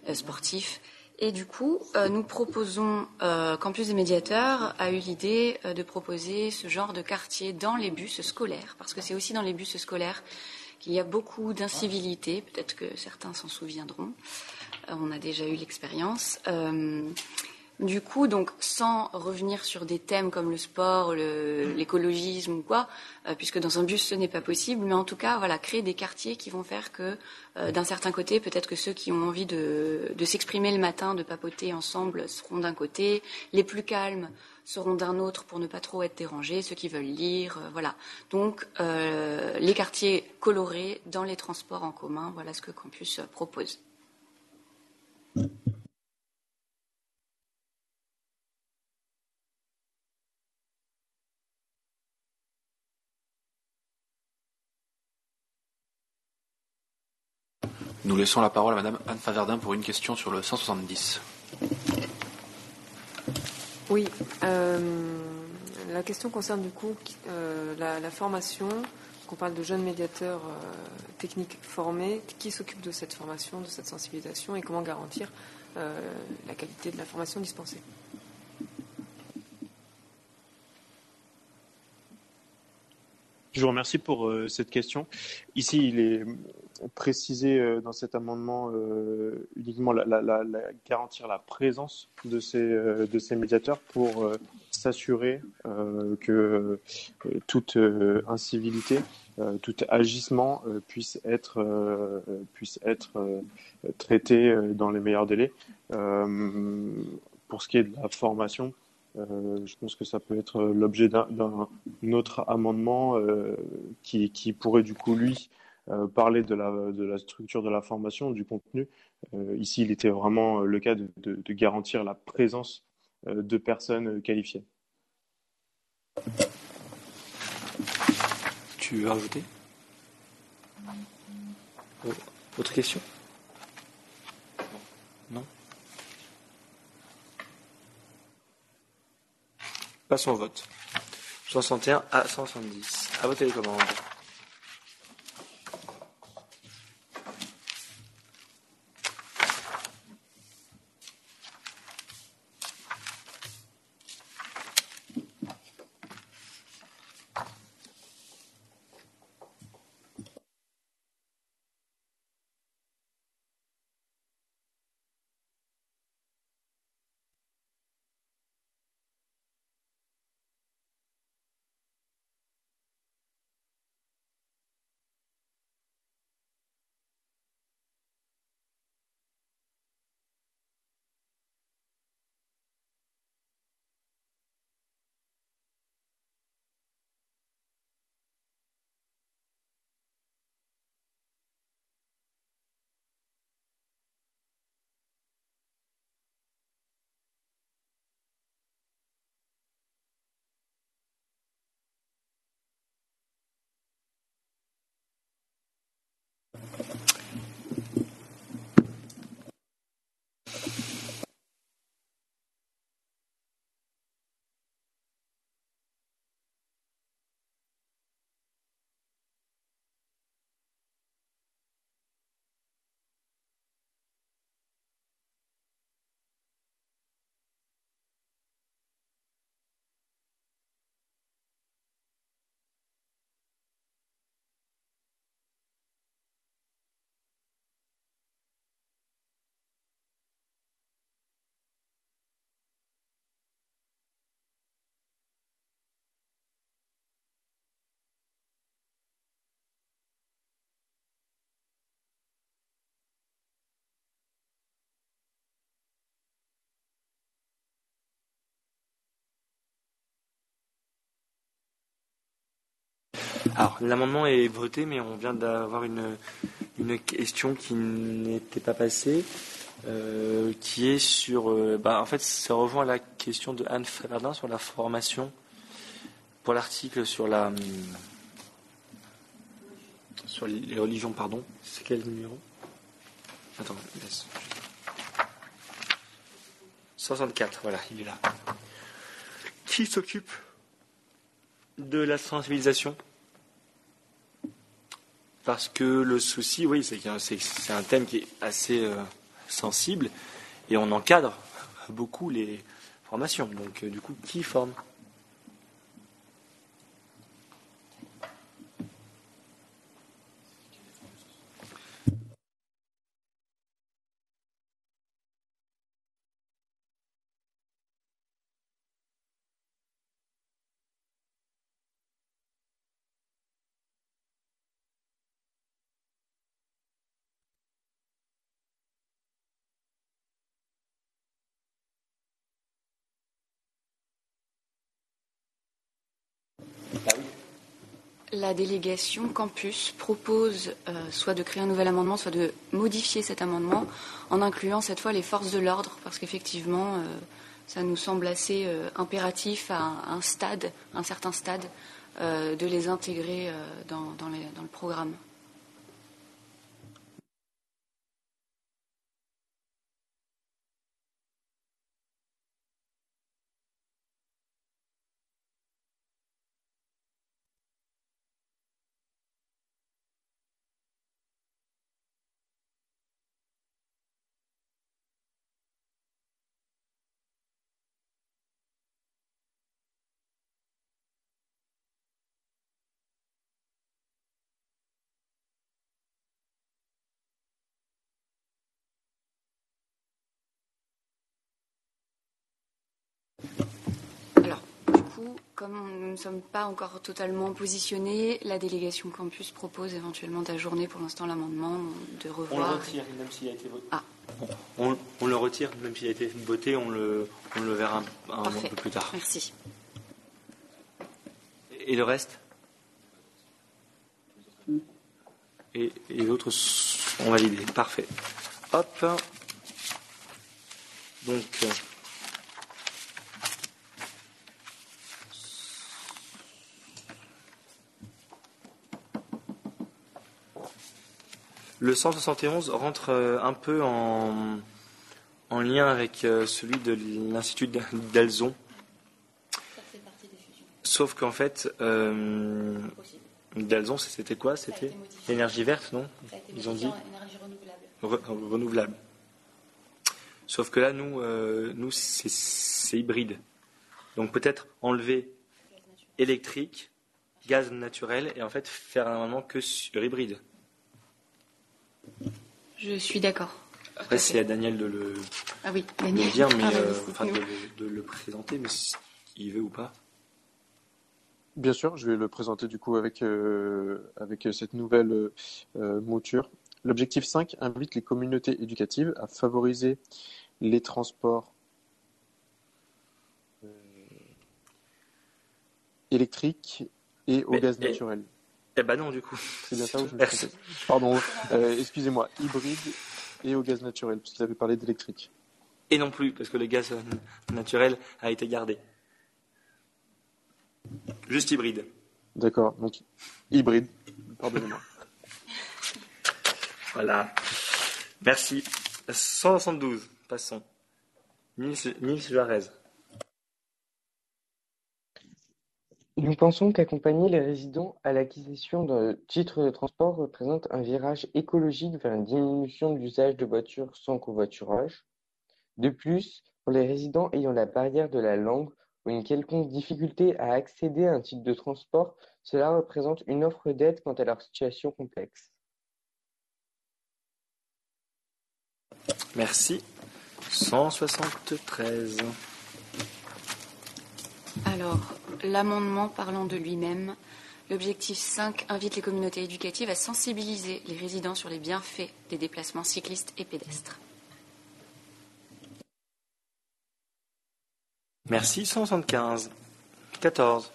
euh, sportif. Et du coup, nous proposons, Campus des médiateurs a eu l'idée de proposer ce genre de quartier dans les bus scolaires, parce que c'est aussi dans les bus scolaires qu'il y a beaucoup d'incivilités, peut-être que certains s'en souviendront, on a déjà eu l'expérience. Du coup, donc, sans revenir sur des thèmes comme le sport, l'écologisme ou quoi, euh, puisque dans un bus ce n'est pas possible, mais en tout cas, voilà, créer des quartiers qui vont faire que, euh, d'un certain côté, peut-être que ceux qui ont envie de, s'exprimer le matin, de papoter ensemble, seront d'un côté, les plus calmes seront d'un autre pour ne pas trop être dérangés, ceux qui veulent lire, euh, voilà. Donc, les quartiers colorés dans les transports en commun, voilà ce que Campus propose.
Nous laissons la parole à Madame Anne Faverdin pour une question sur le 170.
Oui, euh, la question concerne du coup euh, la, la formation. On parle de jeunes médiateurs euh, techniques formés. Qui s'occupe de cette formation, de cette sensibilisation et comment garantir euh, la qualité de la formation dispensée?
Je vous remercie pour euh, cette question. Ici, il est précisé euh, dans cet amendement euh, uniquement la, la- la- garantir la présence de ces, euh, de ces médiateurs pour s'assurer que toute incivilité, tout agissement puisse être, puisse être traité dans les meilleurs délais. Pour ce qui est de la formation, euh, je pense que ça peut être l'objet d'un d'un autre amendement euh, qui, qui pourrait du coup, lui, euh, parler de la, structure de la formation, du contenu. Euh, ici, il était vraiment euh, le cas de, garantir la présence de personnes qualifiées.
Tu veux rajouter? Oh, Autre question? Non? Passons au vote. 61 à 170. À vos télécommandes. Alors, l'amendement est voté, mais on vient d'avoir une, une question qui n'était pas passée, euh, qui est sur. euh, bah, en fait, ça rejoint la question de Anne Ferdin sur la formation pour l'article sur la. hum, Sur les les religions, pardon. C'est quel numéro? Attends, laisse. 64, voilà, il est là. Qui s'occupe? De la sensibilisation Parce que le souci, oui, c'est un thème qui est assez euh, sensible et on encadre beaucoup les formations. Donc, euh, du coup, qui forme?
La délégation campus propose euh, soit de créer un nouvel amendement, soit de modifier cet amendement en incluant cette fois les forces de l'ordre, parce qu'effectivement, euh, ça nous semble assez euh, impératif à un, stade, un certain stade, de les intégrer dans le programme. Alors, du coup, comme nous ne sommes pas encore totalement positionnés, la délégation campus propose éventuellement d'ajourner pour l'instant l'amendement, de
On le
revoir.
retire, même s'il a été voté.
Ah.
On, on le retire, même s'il a été voté, on le, on le verra un, un peu plus tard.
Merci.
Et le reste? Et, et les autres sont validés. Parfait. Hop. Donc. Le 171 rentre euh, un peu en, en lien avec euh, celui de l'Institut d'Alzon. Sauf qu'en fait, euh, Dalzon, c'était quoi? C'était l'énergie verte, non? Ils ont dit Re- renouvelable. Sauf que là, nous, euh, nous c'est- hybride. Donc peut-être enlever électrique, gaz naturel, et en fait faire un amendement que sur hybride.
Je suis d'accord.
Après, c'est à Daniel de le,
Ah oui,
de
Daniel.
le dire, mais euh, enfin, de, le- de le présenter, mais s'il veut ou pas.
Bien sûr, je vais le présenter du coup avec, euh, avec cette nouvelle euh, mouture. L'objectif 5 invite les communautés éducatives à favoriser les transports euh, électriques et au
Mais-
gaz
et-
naturel.
Eh ben non, du coup.
C'est bien ça ou je me suis Pardon, euh, excusez-moi, hybride et au gaz naturel, parce vous avez parlé d'électrique.
Et non plus, parce que le gaz euh, naturel a été gardé. Juste hybride.
D'accord, donc hybride, pardonnez-moi. *laughs*
Voilà. Merci. 172, passons. Nils, Nils Juarez.
Nous pensons qu'accompagner les résidents à l'acquisition d'un titre de transport représente un virage écologique vers une diminution de l'usage de voitures sans covoiturage. De plus, pour les résidents ayant la barrière de la langue ou une quelconque difficulté à accéder à un titre de transport, cela représente une offre d'aide quant à leur situation complexe.
Merci. 173.
Alors, l'amendement parlant de lui-même, l'objectif 5 invite les communautés éducatives à sensibiliser les résidents sur les bienfaits des déplacements cyclistes et pédestres.
Merci. 175. 14.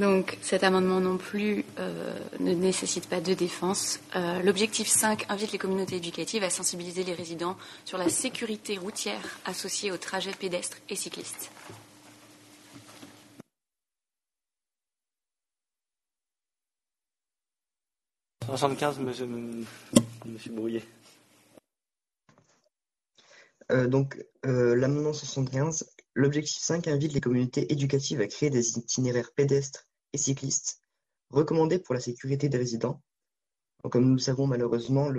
Donc cet amendement non plus euh, ne nécessite pas de défense. Euh, L'objectif 5 invite les communautés éducatives à sensibiliser les résidents sur la sécurité routière associée aux trajets pédestres et cyclistes.
« 75, monsieur, monsieur Brouillet.
Euh, donc, euh, l'amendement 75, l'objectif 5 invite les communautés éducatives à créer des itinéraires pédestres et cyclistes recommandés pour la sécurité des résidents. Comme nous le savons, malheureusement,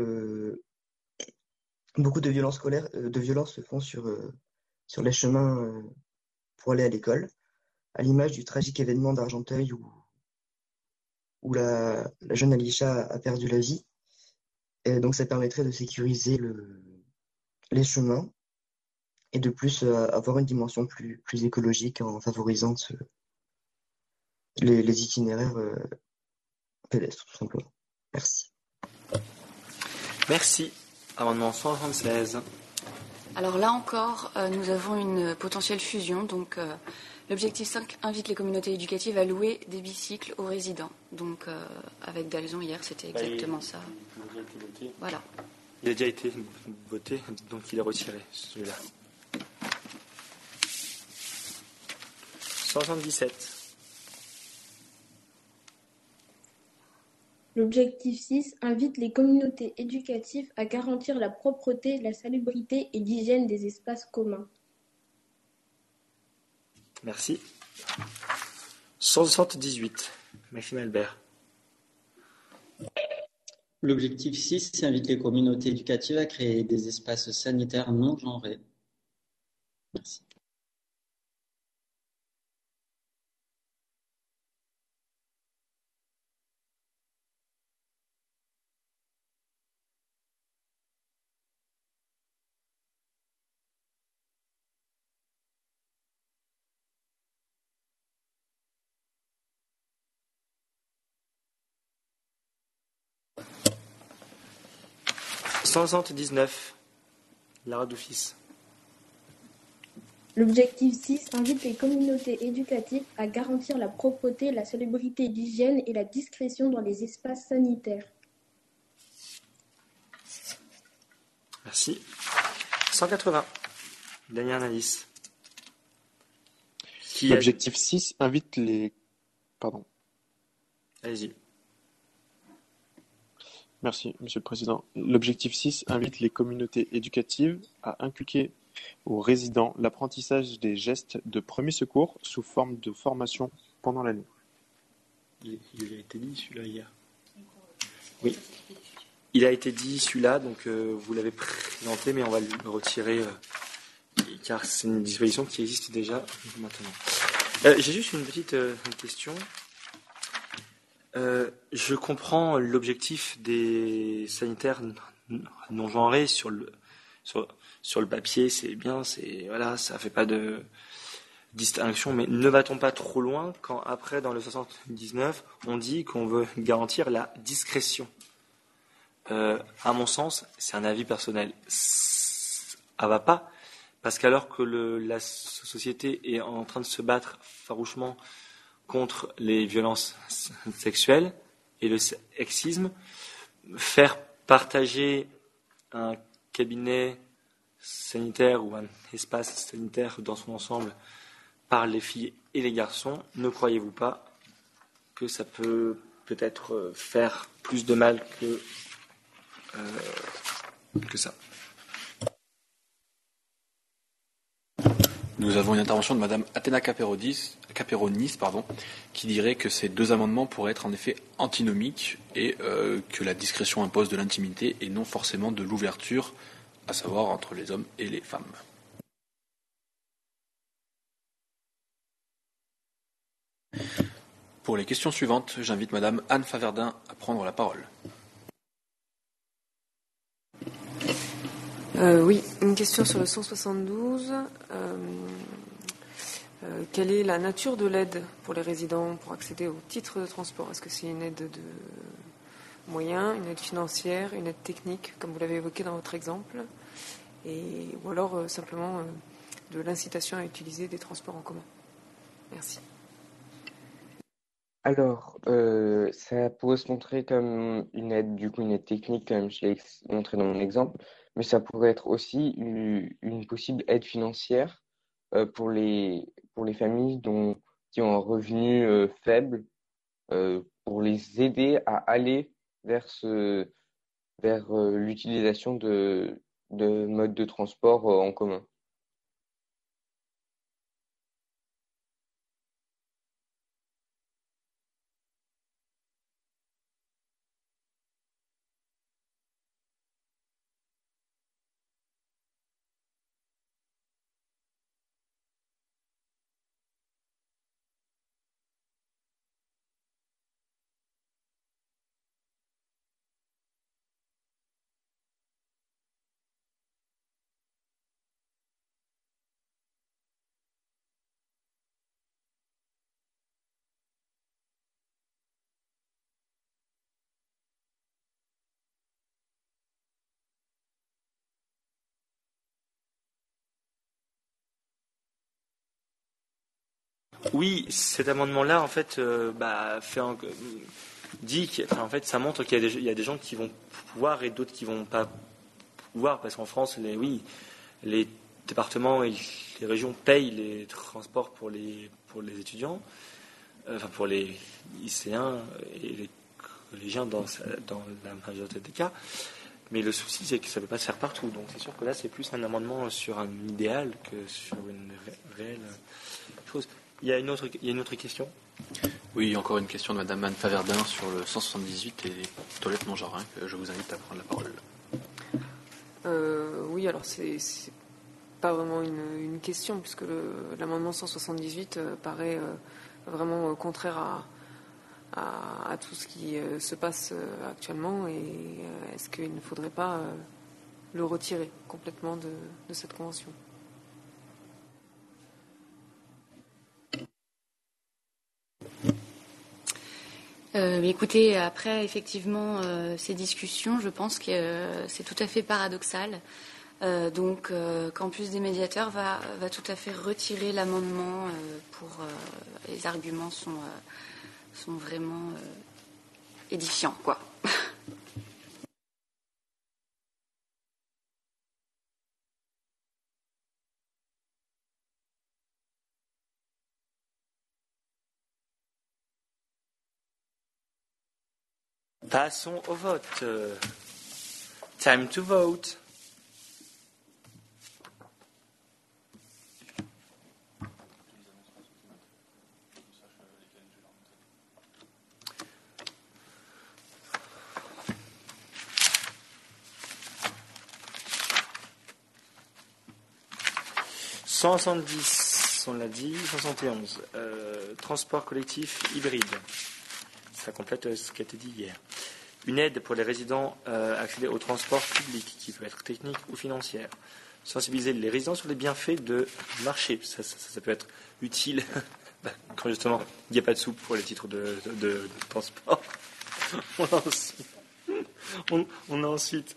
beaucoup de violences scolaires, euh, de violences se font sur, euh, sur les chemins pour aller à l'école, à l'image du tragique événement d'Argenteuil où, où la, la jeune Alicia a perdu la vie. Et donc, ça permettrait de sécuriser le, les chemins et de plus euh, avoir une dimension plus, plus écologique en favorisant ce- les, les itinéraires euh, pédestres, tout simplement. Merci.
Merci. Amendement 176.
Alors là encore, euh, nous avons une potentielle fusion. Donc, euh, l'objectif 5 invite les communautés éducatives à louer des bicycles aux résidents. Donc, euh, avec Dalzon hier, c'était
Bah, il-
exactement ça.
Il a déjà été voté.
Voilà.
Il a déjà été voté, donc il est retiré, celui-là. 77.
L'objectif 6 invite les communautés éducatives à garantir la propreté, la salubrité et l'hygiène des espaces communs.
Merci. 178. Maxime Albert.
L'objectif 6 invite les communautés éducatives à créer des espaces sanitaires non genrés. Merci.
« 179. Lara Doufis.
L'objectif 6 invite les communautés éducatives à garantir la propreté, la salubrité, l'hygiène et la discrétion dans les espaces sanitaires.
Merci. 180. Daniel Analyse. A-
L'objectif 6 invite les. Pardon.
Allez-y.
Merci, Monsieur le Président. L'objectif 6 invite les communautés éducatives à inculquer aux résidents l'apprentissage des gestes de premier secours sous forme de formation pendant l'année.
Il, a été dit celui-là hier. Oui. Il a été dit celui-là, donc euh, vous l'avez présenté, mais on va le retirer euh, car c'est une disposition qui existe déjà maintenant. Euh, J'ai juste une petite question. Euh, je comprends l'objectif des sanitaires non genrés sur le sur, sur le papier, c'est bien, c'est voilà, ça fait pas de distinction, mais ne va-t-on pas trop loin quand après dans le 79 on dit qu'on veut garantir la discrétion? Euh, À mon sens, c'est un avis personnel. Ça va pas parce qu'alors que le, la société est en train de se battre farouchement contre les violences sexuelles et le sexisme, faire partager un cabinet sanitaire ou un espace sanitaire dans son ensemble par les filles et les garçons, ne croyez-vous pas que ça peut peut-être faire plus de mal que, euh, que ça?
Nous avons une intervention de Madame Athéna Caperonis, pardon, qui dirait que ces deux amendements pourraient être en effet antinomiques et euh, que la discrétion impose de l'intimité et non forcément de l'ouverture, à savoir entre les hommes et les femmes. Pour les questions suivantes, j'invite Madame Anne Faverdin à prendre la parole.
Euh, oui, une question sur le 172. Euh, euh, quelle est la nature de l'aide pour les résidents pour accéder au titre de transport? Est-ce que c'est une aide de moyens, une aide financière, une aide technique, comme vous l'avez évoqué dans votre exemple, et, ou alors simplement de l'incitation à utiliser des transports en commun? Merci.
Alors, ça pourrait se montrer comme une aide, du coup, une aide technique, comme je l'ai montré dans mon exemple, mais ça pourrait être aussi une, une possible aide financière euh, pour les, pour les familles dont, qui ont un revenu euh, faible, euh, pour les aider à aller vers ce, vers euh, l'utilisation de, de modes de transport euh, en commun.
Oui, cet amendement-là, en fait, euh, bah, fait dit qu'en en fait, ça montre qu'il y, a des- gens qui vont pouvoir et d'autres qui vont pas pouvoir, parce qu'en France, oui, les départements et les régions payent les transports pour les, pour les étudiants, euh, enfin pour les lycéens et les collégiens dans, dans la majorité des cas. Mais le souci, c'est que ça ne peut pas se faire partout. Donc c'est sûr que là, c'est plus un amendement sur un idéal que sur une ré- réelle chose. Il y a une autre, il y a une autre question?
Oui, encore une question de Madame Anne Faverdin sur le 178 et les toilettes que je vous invite à prendre la parole.
Euh, oui, alors c'est pas vraiment une, une question, puisque l'amendement 178 euh, paraît euh, vraiment euh, contraire à, à, à tout ce qui euh, se passe euh, actuellement. Et euh, est-ce qu'il ne faudrait pas euh, le retirer complètement de, de cette convention?
Euh, écoutez, après effectivement euh, ces discussions, je pense que euh, c'est tout à fait paradoxal. Donc, Campus des médiateurs va, va tout à fait retirer l'amendement pour les arguments sont, sont vraiment édifiants, quoi. *laughs*
Passons au vote. Time to vote. « 170, on l'a dit, 171. Euh, transport collectif hybride. Ça complète euh, ce qui a été dit hier. Une aide pour les résidents euh, accéder au transport public, qui peut être technique ou financière. Sensibiliser les résidents sur les bienfaits de marché. Ça, peut être utile *laughs* bah, quand justement il n'y a pas de soupe pour les titres de, transport. *laughs* On a ensuite,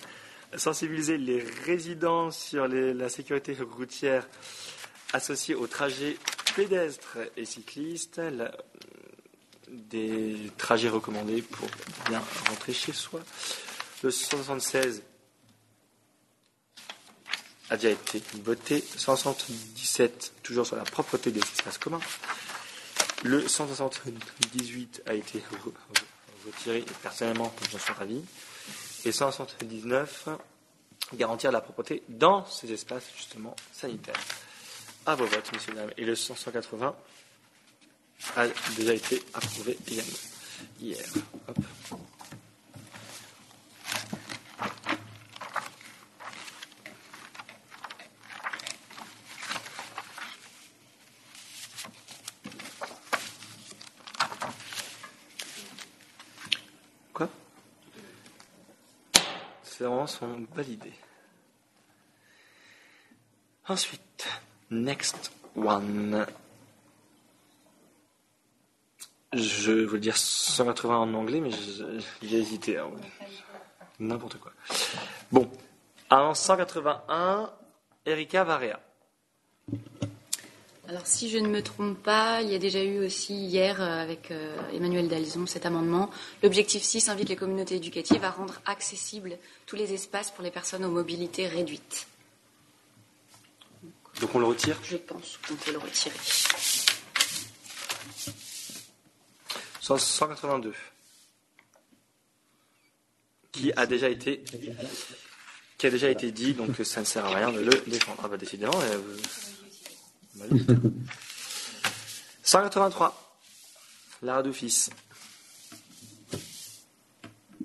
sensibiliser les résidents sur la sécurité routière associée aux trajets pédestres et cyclistes. Des trajets recommandés pour bien rentrer chez soi. Le 176 a déjà été voté. 177, toujours sur la propreté des espaces communs. Le 178 a été re- re- retiré, et personnellement, j'en suis ravi. Et 179, garantir la propreté dans ces espaces, justement, sanitaires. À vos votes, messieurs, dames. Et le 180 a déjà été approuvé hier. Quoi? Ces amendements sont validés. Ensuite, next one. Je veux le dire 180 en anglais, mais j'ai hésité. hein. N'importe quoi. Bon, en 181, Erika Varea.
Alors si je ne me trompe pas, il y a déjà eu aussi hier euh, avec euh, Emmanuel Dalzon cet amendement. L'objectif 6 invite les communautés éducatives à rendre accessibles tous les espaces pour les personnes aux mobilités réduites.
Donc on le retire?
Je pense qu'on peut le retirer.
182. Qui a déjà été qui a déjà été dit, donc ça ne sert à rien de le défendre. Ah bah décidément. euh, vous- 183. Lara d'office.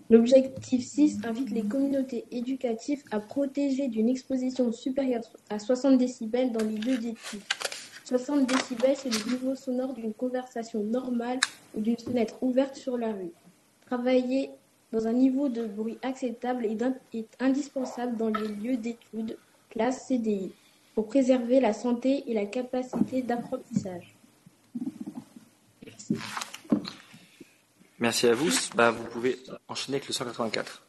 L'objectif 6 invite les communautés éducatives à protéger d'une exposition supérieure à 60 décibels dans les lieux d'études. 60 décibels, c'est le niveau sonore d'une conversation normale ou d'une fenêtre ouverte sur la rue. Travailler dans un niveau de bruit acceptable est, indispensable dans les lieux d'études, classe CDI, pour préserver la santé et la capacité d'apprentissage. Merci.
Merci à vous. Bah, vous pouvez enchaîner avec le 184.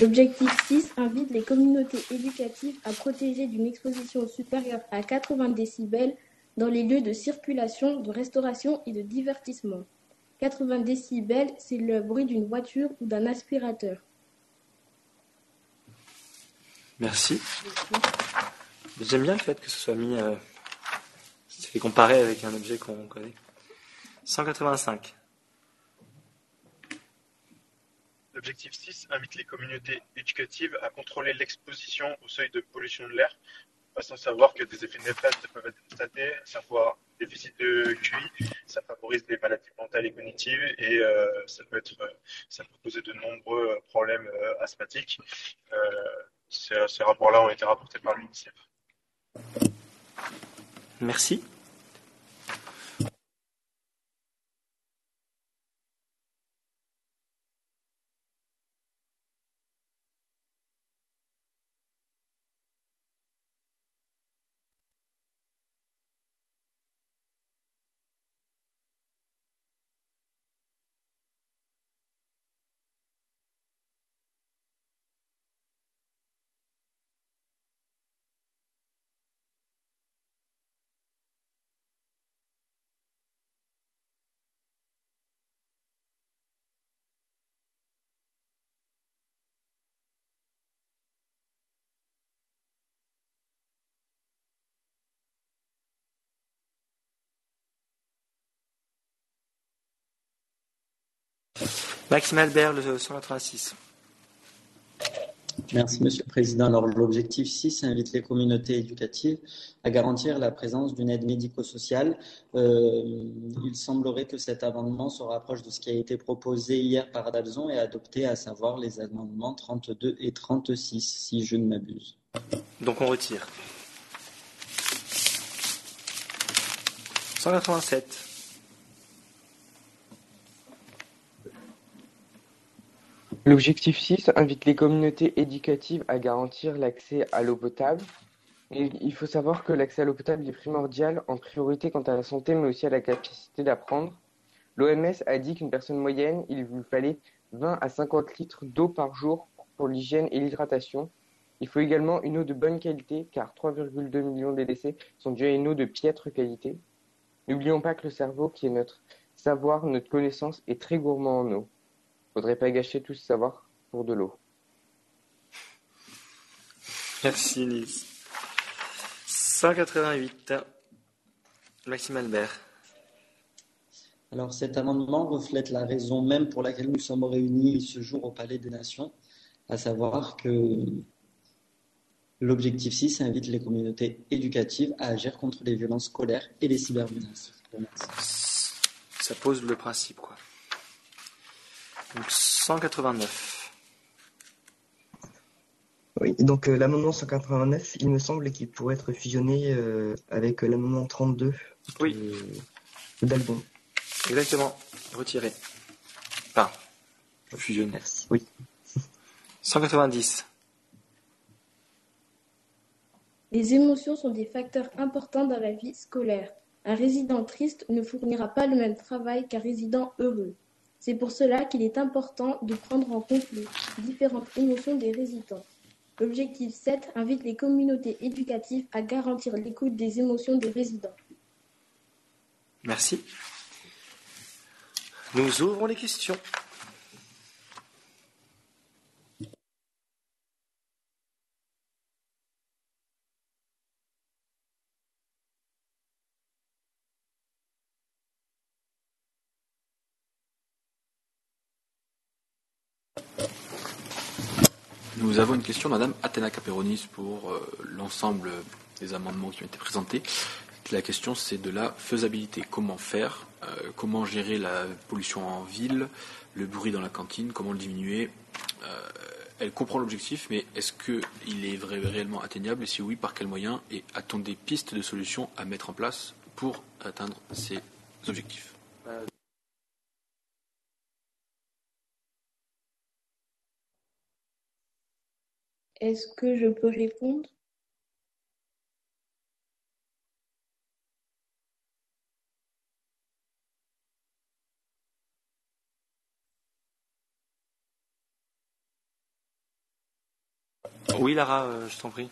L'objectif 6 invite les communautés éducatives à protéger d'une exposition supérieure à 80 décibels dans les lieux de circulation, de restauration et de divertissement. 80 décibels, c'est le bruit d'une voiture ou d'un aspirateur.
Merci. J'aime bien le fait que ce soit mis. Euh, ça fait comparer avec un objet qu'on connaît. 185.
L'objectif 6 invite les communautés éducatives à contrôler l'exposition au seuil de pollution de l'air, façon savoir que des effets néfastes peuvent être constatés, savoir déficit de QI, ça favorise les maladies mentales et cognitives et euh, ça peut être, euh, ça peut causer de nombreux problèmes euh, asthmatiques. Ces rapports-là ont été rapportés par l'UNICEF.
Merci. Maxime Albert, le 186.
Merci, Monsieur le Président. Alors, l'objectif 6 invite les communautés éducatives à garantir la présence d'une aide médico-sociale. Euh, il semblerait que cet amendement se rapproche de ce qui a été proposé hier par Adalzon et adopté, à savoir les amendements 32 et 36, si je ne m'abuse.
Donc on retire. 187.
L'objectif 6 invite les communautés éducatives à garantir l'accès à l'eau potable. Il faut savoir que l'accès à l'eau potable est primordial en priorité quant à la santé, mais aussi à la capacité d'apprendre. L'OMS a dit qu'une personne moyenne, il lui fallait 20 à 50 litres d'eau par jour pour l'hygiène et l'hydratation. Il faut également une eau de bonne qualité, car 3,2 millions de décès sont dus à une eau de piètre qualité. N'oublions pas que le cerveau, qui est notre savoir, notre connaissance, est très gourmand en eau. Faudrait pas gâcher tout ce savoir pour de l'eau.
Merci Nils. 188. Maxime Albert.
Alors, cet amendement reflète la raison même pour laquelle nous sommes réunis ce jour au Palais des Nations, à savoir que l'objectif 6 invite les communautés éducatives à agir contre les violences scolaires et les cybermenaces.
Ça pose le principe, quoi. Donc 189.
Oui, donc euh, l'amendement 189, il me semble qu'il pourrait être fusionné euh, avec euh, l'amendement 32
Oui,
de d'Albon.
exactement. Retiré. Enfin, fusionné.
Merci. Oui. *laughs*
190.
Les émotions sont des facteurs importants dans la vie scolaire. Un résident triste ne fournira pas le même travail qu'un résident heureux. C'est pour cela qu'il est important de prendre en compte les différentes émotions des résidents. L'objectif 7 invite les communautés éducatives à garantir l'écoute des émotions des résidents.
Merci. Nous ouvrons les questions.
Nous avons une question, Madame Athéna Caperonis, pour euh, l'ensemble des amendements qui ont été présentés. La question, c'est de la faisabilité. Comment faire euh, Comment gérer la pollution en ville Le bruit dans la cantine Comment le diminuer Euh, Elle comprend l'objectif, mais est-ce qu'il est réellement atteignable? Et si oui, par quels moyens? Et a-t-on des pistes de solutions à mettre en place pour atteindre ces objectifs?
Est-ce que je peux répondre?
Oui, Lara, euh, je t'en prie.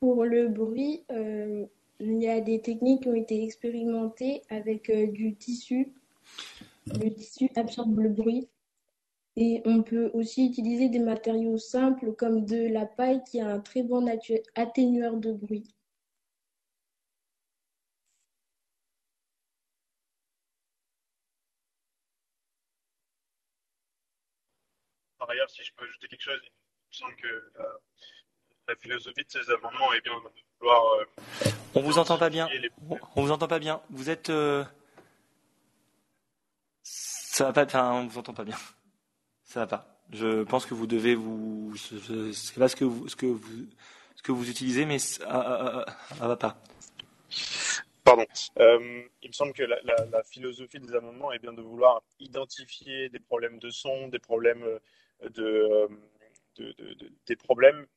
Pour le bruit, euh, il y a des techniques qui ont été expérimentées avec euh, du tissu. Le tissu absorbe le bruit. Et on peut aussi utiliser des matériaux simples comme de la paille qui a un très bon atténueur de bruit.
Par ailleurs, si je peux ajouter quelque chose, il me semble que euh, la philosophie de ces amendements est bien de vouloir. euh,
On vous entend pas bien.
les-
On on vous entend pas bien. Vous êtes. euh, Ça va pas. Enfin, on vous entend pas bien. Ça va pas. Je pense que vous devez vous. Je, sais pas ce que vous, ce que vous, ce que vous utilisez, mais ça, ah, ah, ah, va pas.
Pardon. Euh, il me semble que la, philosophie des amendements est bien de vouloir identifier des problèmes de son, des problèmes euh, de, euh, de- de- de- des problèmes,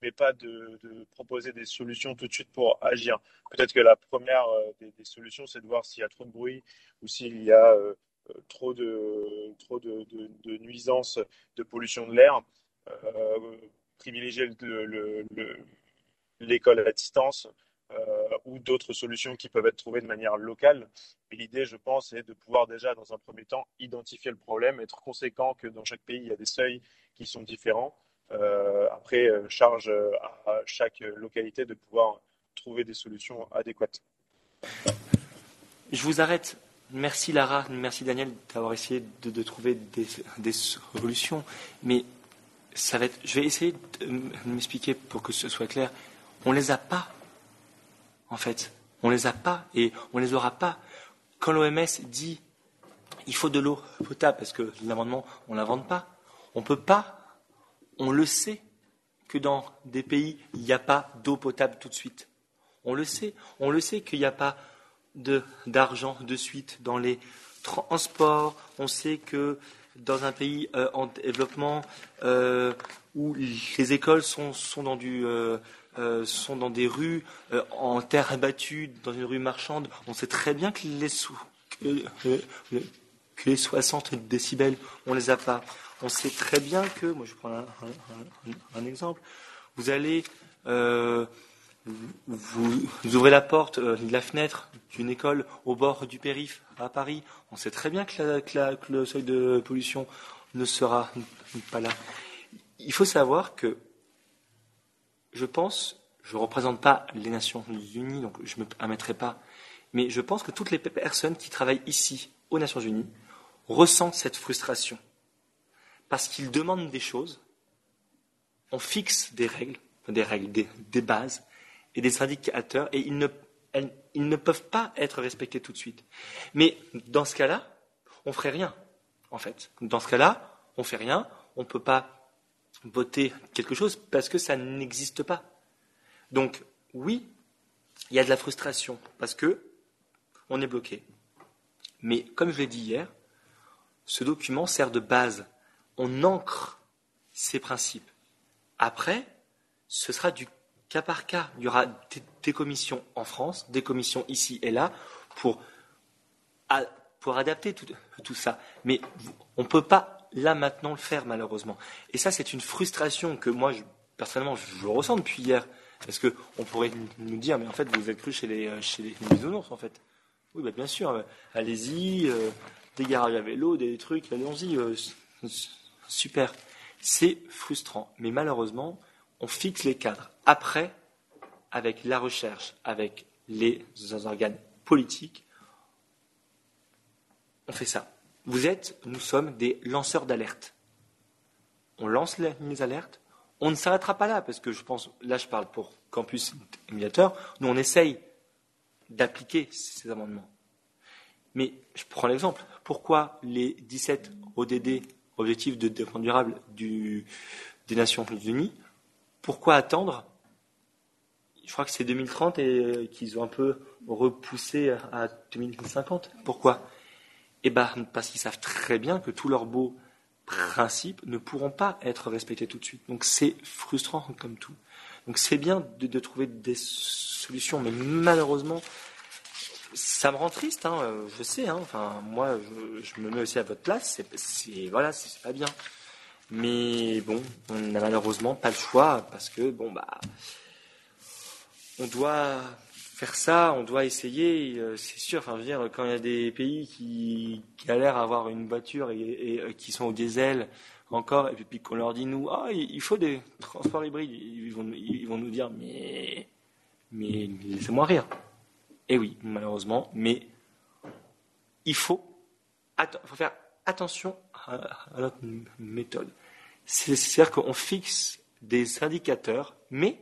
mais pas de, proposer des solutions tout de suite pour agir. Peut-être que la première des, solutions, c'est de voir s'il y a trop de bruit ou s'il y a trop de trop de, nuisances, de pollution de l'air. Euh, privilégier le- le- le- l'école à distance euh, ou d'autres solutions qui peuvent être trouvées de manière locale. L'idée, je pense, est de pouvoir déjà, dans un premier temps, identifier le problème, être conséquent que dans chaque pays, il y a des seuils qui sont différents. Euh, après, charge à chaque localité de pouvoir trouver des solutions adéquates.
Je vous arrête. Merci Lara, merci Daniel d'avoir essayé de, trouver des, solutions. Mais ça va être, je vais essayer de m'expliquer pour que ce soit clair. On les a pas, en fait. On les a pas et on les aura pas. Quand l'OMS dit il faut de l'eau potable, parce que l'amendement, on ne l'invente pas, on peut pas, on le sait, que dans des pays, il n'y a pas d'eau potable tout de suite. On le sait. On le sait qu'il n'y a pas d'argent de suite dans les transports. On sait que dans un pays euh, en développement euh, où les écoles sont, euh, dans des rues en terre battue, dans une rue marchande, on sait très bien que les, sou- que, euh, que les 60 décibels, on les a pas. On sait très bien que, moi je prends un, exemple, vous allez vous, ouvrez la porte euh, de la fenêtre d'une école au bord du périph' à Paris. On sait très bien que, le seuil de pollution ne sera pas là. Il faut savoir que je pense, je ne représente pas les Nations Unies, donc je ne me permettrai pas, mais je pense que toutes les personnes qui travaillent ici aux Nations Unies ressentent cette frustration. Parce qu'ils demandent des choses, on fixe des règles, des règles, des bases et des indicateurs, et ils ne, ne peuvent pas être respectés tout de suite. Mais dans ce cas-là, on ferait rien, en fait. Dans ce cas-là, on fait rien, on ne peut pas voter quelque chose parce que ça n'existe pas. Donc, oui, il y a de la frustration parce que on est bloqué. Mais comme je l'ai dit hier, ce document sert de base. On ancre ces principes. Après, ce sera du cas par cas. Il y aura des, commissions en France, des commissions ici et là pour, pour adapter tout, ça. Mais on ne peut pas là maintenant le faire malheureusement. Et ça, c'est une frustration que moi, personnellement, je, ressens depuis hier. Parce que on pourrait nous dire, mais en fait, vous êtes cru chez les, euh, chez les en fait. Oui, bah, bien sûr, euh, allez-y, des garages à vélo, des trucs, allons-y, super. C'est frustrant, mais malheureusement, on fixe les cadres. Après, avec la recherche, avec les organes politiques, on fait ça. Vous êtes, nous sommes des lanceurs d'alerte. On lance les alertes. On ne s'arrêtera pas là, parce que je pense, là je parle pour Campus Médiateur, nous on essaye d'appliquer ces amendements. Mais je prends l'exemple. Pourquoi les 17 ODD, Objectifs de développement durable des Nations Unies, pourquoi attendre? Je crois que c'est 2030 et qu'ils ont un peu repoussé à 2050. Pourquoi? Eh bien, parce qu'ils savent très bien que tous leurs beaux principes ne pourront pas être respectés tout de suite. Donc c'est frustrant comme tout. Donc c'est bien de, trouver des solutions, mais malheureusement, ça me rend triste. Hein, je sais. Hein, enfin, moi, je, me mets aussi à votre place. C'est voilà, c'est pas bien. Mais bon, on n'a malheureusement pas le choix parce que bon bah, on doit faire ça, on doit essayer, euh, c'est sûr. Enfin, je veux dire, quand il y a des pays qui, l'air à avoir une voiture et, euh, qui sont au diesel encore, et puis, qu'on leur dit nous, ah, il faut des transports hybrides, ils vont, ils vont nous dire, mais, mais laissez-moi rire. Et oui, malheureusement, mais il faut faire attention à, notre méthode. C'est-à-dire qu'on fixe des indicateurs, mais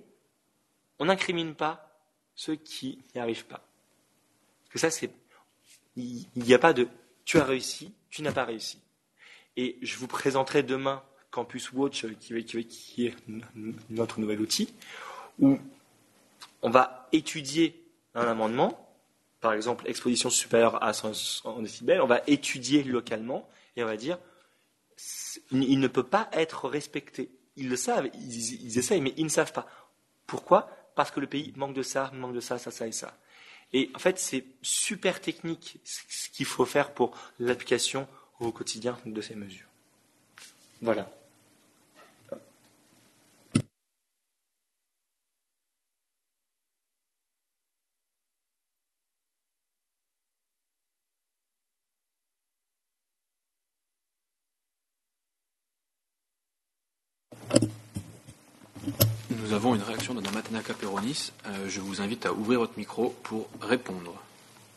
on n'incrimine pas ceux qui n'y arrivent pas. Parce que ça, c'est. Il n'y a pas de tu as réussi, tu n'as pas réussi. Et je vous présenterai demain Campus Watch, qui, qui est notre nouvel outil, où on va étudier un amendement, par exemple exposition supérieure à 100 décibels, on va étudier localement et on va dire il ne peut pas être respecté. Ils le savent, ils, essayent, mais ils ne savent pas. Pourquoi? Parce que le pays manque de ça, manque de ça, ça, ça et ça. Et en fait, c'est super technique ce qu'il faut faire pour l'application au quotidien de ces mesures. Voilà.
Nous de Matana Peronis. Euh, je vous invite à ouvrir votre micro pour répondre,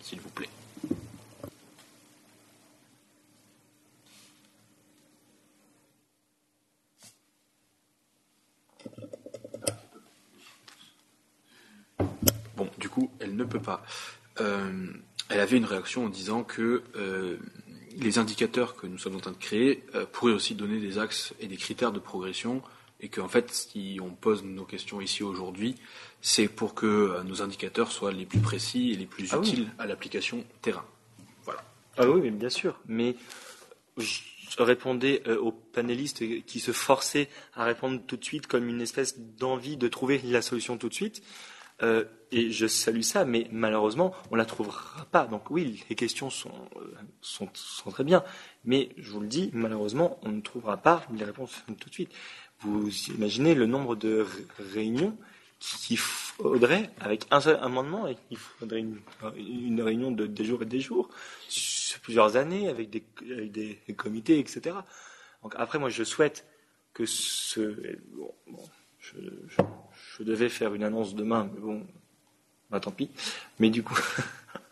s'il vous plaît. Bon, du coup, elle ne peut pas. Euh, elle avait une réaction en disant que euh, les indicateurs que nous sommes en train de créer pourraient aussi donner des axes et des critères de progression et qu'en fait, si on pose nos questions ici aujourd'hui, c'est pour que euh, nos indicateurs soient les plus précis et les plus ah utiles à l'application terrain. Voilà.
Ah oui, bien sûr. Mais je répondais euh, aux panélistes qui se forçaient à répondre tout de suite comme une espèce d'envie de trouver la solution tout de suite. Euh, et je salue ça, mais malheureusement, on ne la trouvera pas. Donc oui, les questions sont, sont, sont, très bien, mais je vous le dis, malheureusement, on ne trouvera pas les réponses tout de suite. Vous imaginez le nombre de réunions qu'il faudrait, avec un seul amendement, il faudrait une, réunion de des jours et des jours, plusieurs années, avec des, des comités, etc. Donc après, moi, je souhaite que ce... Bon, je, je, devais faire une annonce demain, mais bon, bah, tant pis. Mais du coup,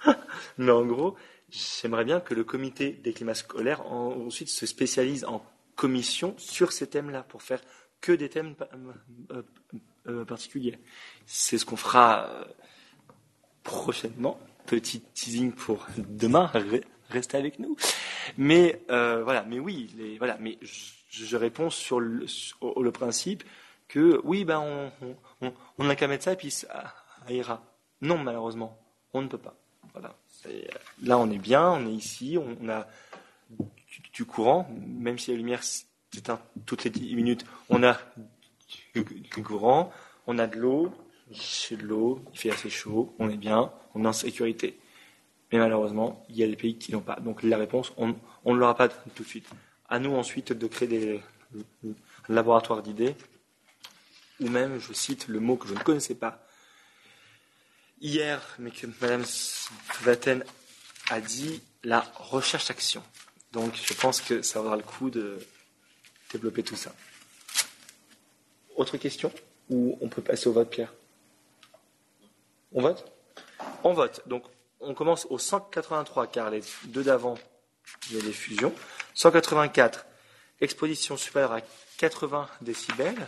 *laughs* mais en gros, j'aimerais bien que le comité des climats scolaires ensuite se spécialise en commission sur ces thèmes-là pour faire que des thèmes euh, euh, particuliers. C'est ce qu'on fera euh, prochainement. Petit teasing pour *laughs* demain. Restez avec nous. Mais voilà. Mais oui. Les, voilà. Mais je, réponds sur le, principe que oui, ben on, on, n'a qu'à mettre ça et puis ça ira. Non, malheureusement, on ne peut pas. Voilà. Là, on est bien, on est ici, on, a du courant, même si la lumière toutes les 10 minutes, on a du courant, on a de l'eau, c'est de l'eau, il fait assez chaud, on est bien, on est en sécurité. Mais malheureusement, il y a des pays qui n'ont pas. Donc la réponse, on, ne l'aura pas tout de suite. À nous ensuite de créer des laboratoires d'idées, ou même, je cite le mot que je ne connaissais pas hier, mais que Mme Vaten a dit, la recherche-action. Donc je pense que ça vaudra le coup de développer tout ça. Autre question Ou on peut passer au vote, Pierre? On vote? On vote. Donc on commence au 183, car les deux d'avant, il y a des fusions. 184, exposition supérieure à 80 décibels.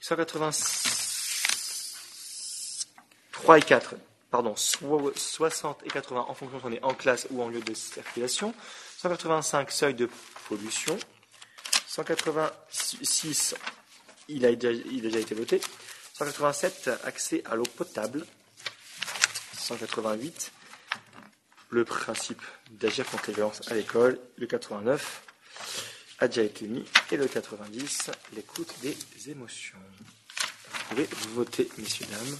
183 et 4, pardon, 60 et 80 en fonction qu'on est en classe ou en lieu de circulation. 185, seuil de pollution. 186, il a, déjà, a déjà été voté. 187, accès à l'eau potable. 188, le principe d'agir contre les violences à l'école. Le 89 a déjà été mis. Et le 90, l'écoute des émotions. Vous pouvez voter, messieurs, dames,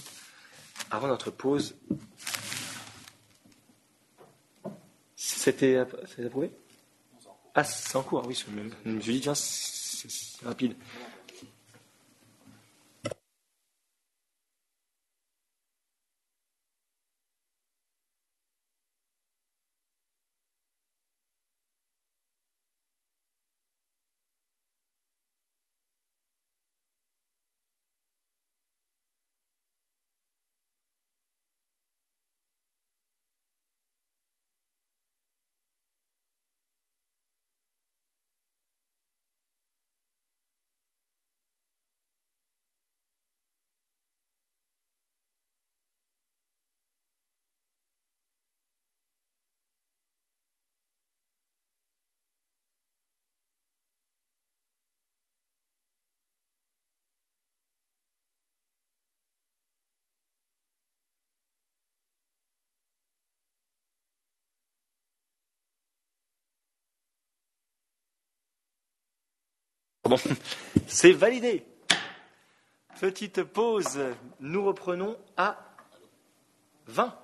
avant notre pause. C'était approuvé? Ah, c'est en cours, oui. Je me suis dit, tiens, c'est rapide. Bon, *laughs* c'est validé. Petite pause. Nous reprenons à 20.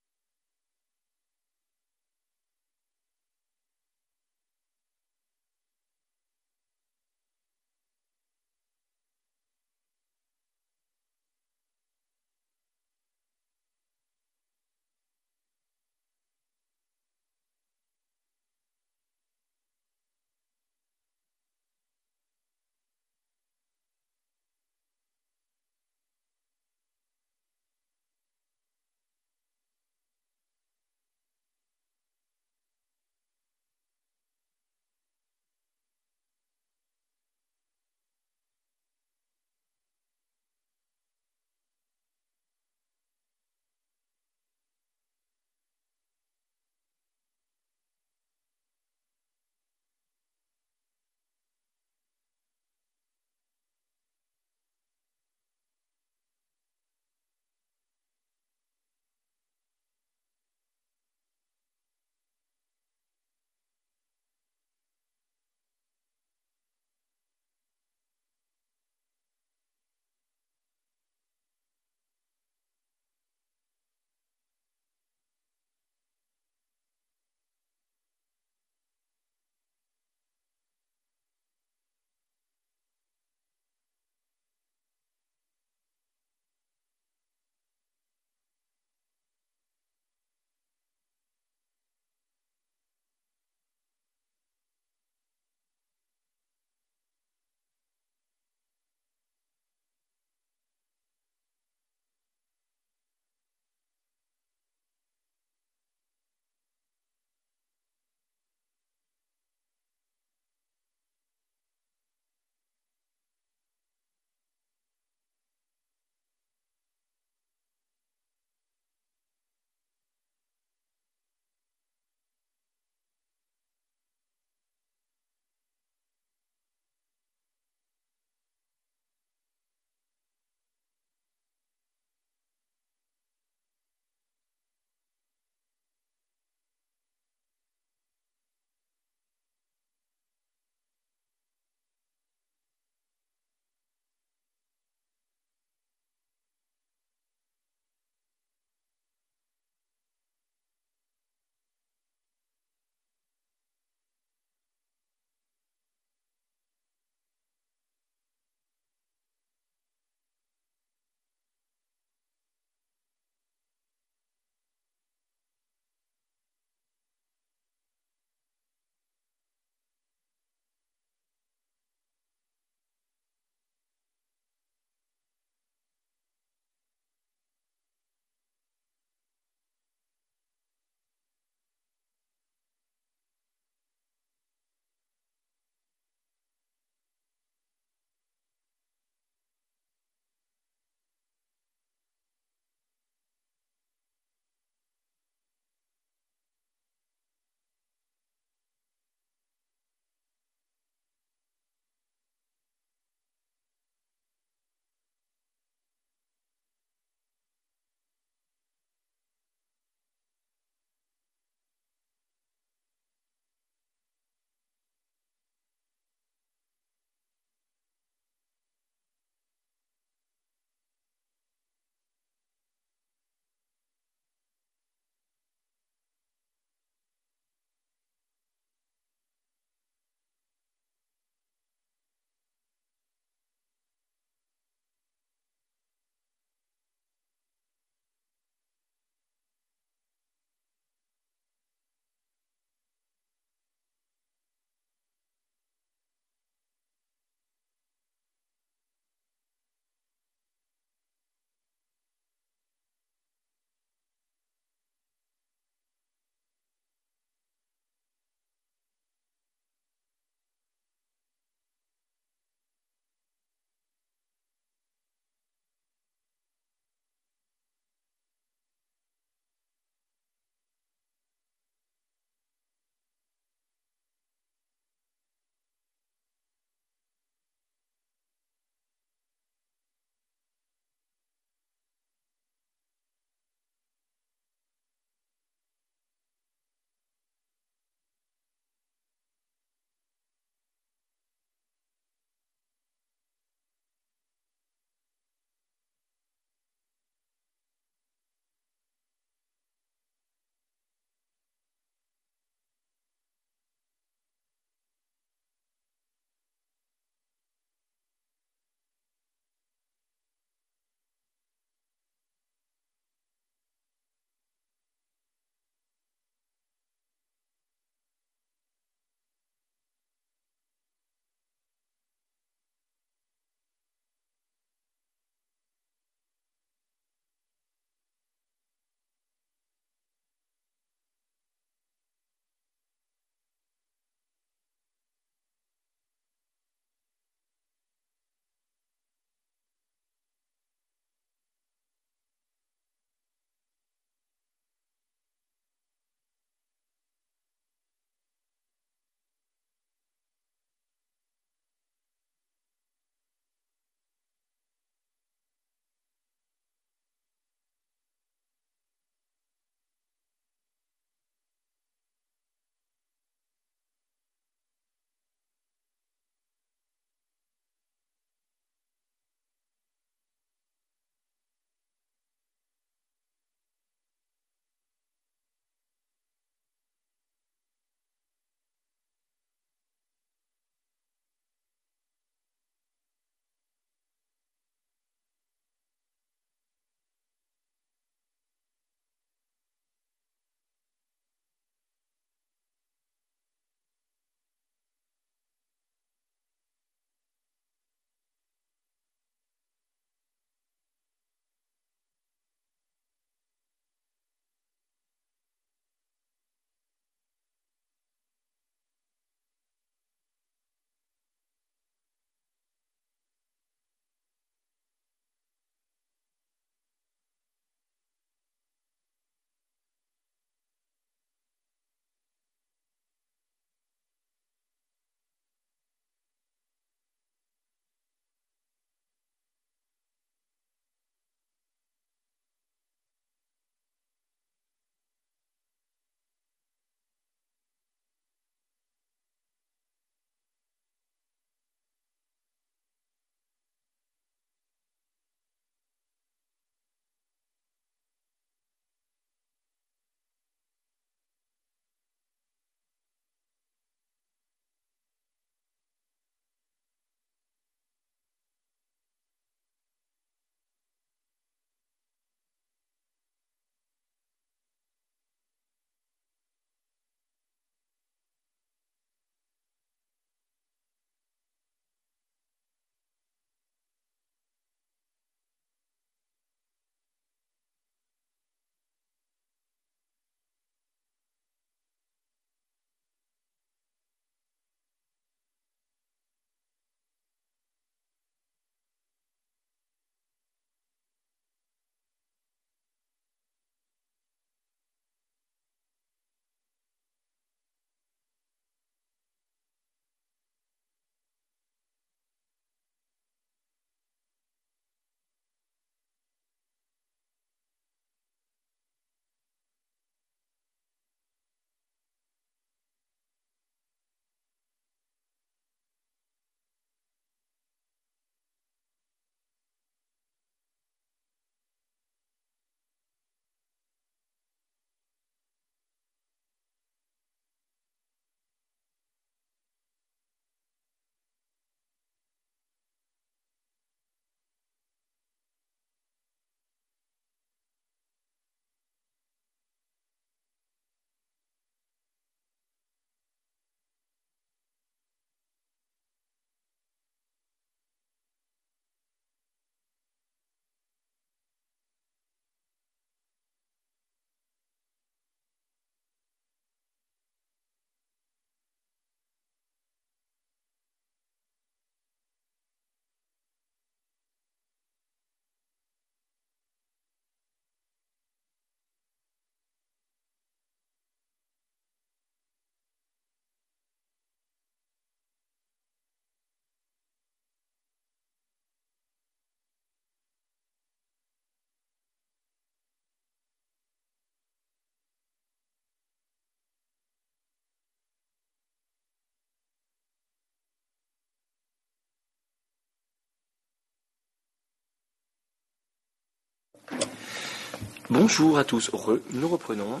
Bonjour à tous, nous reprenons.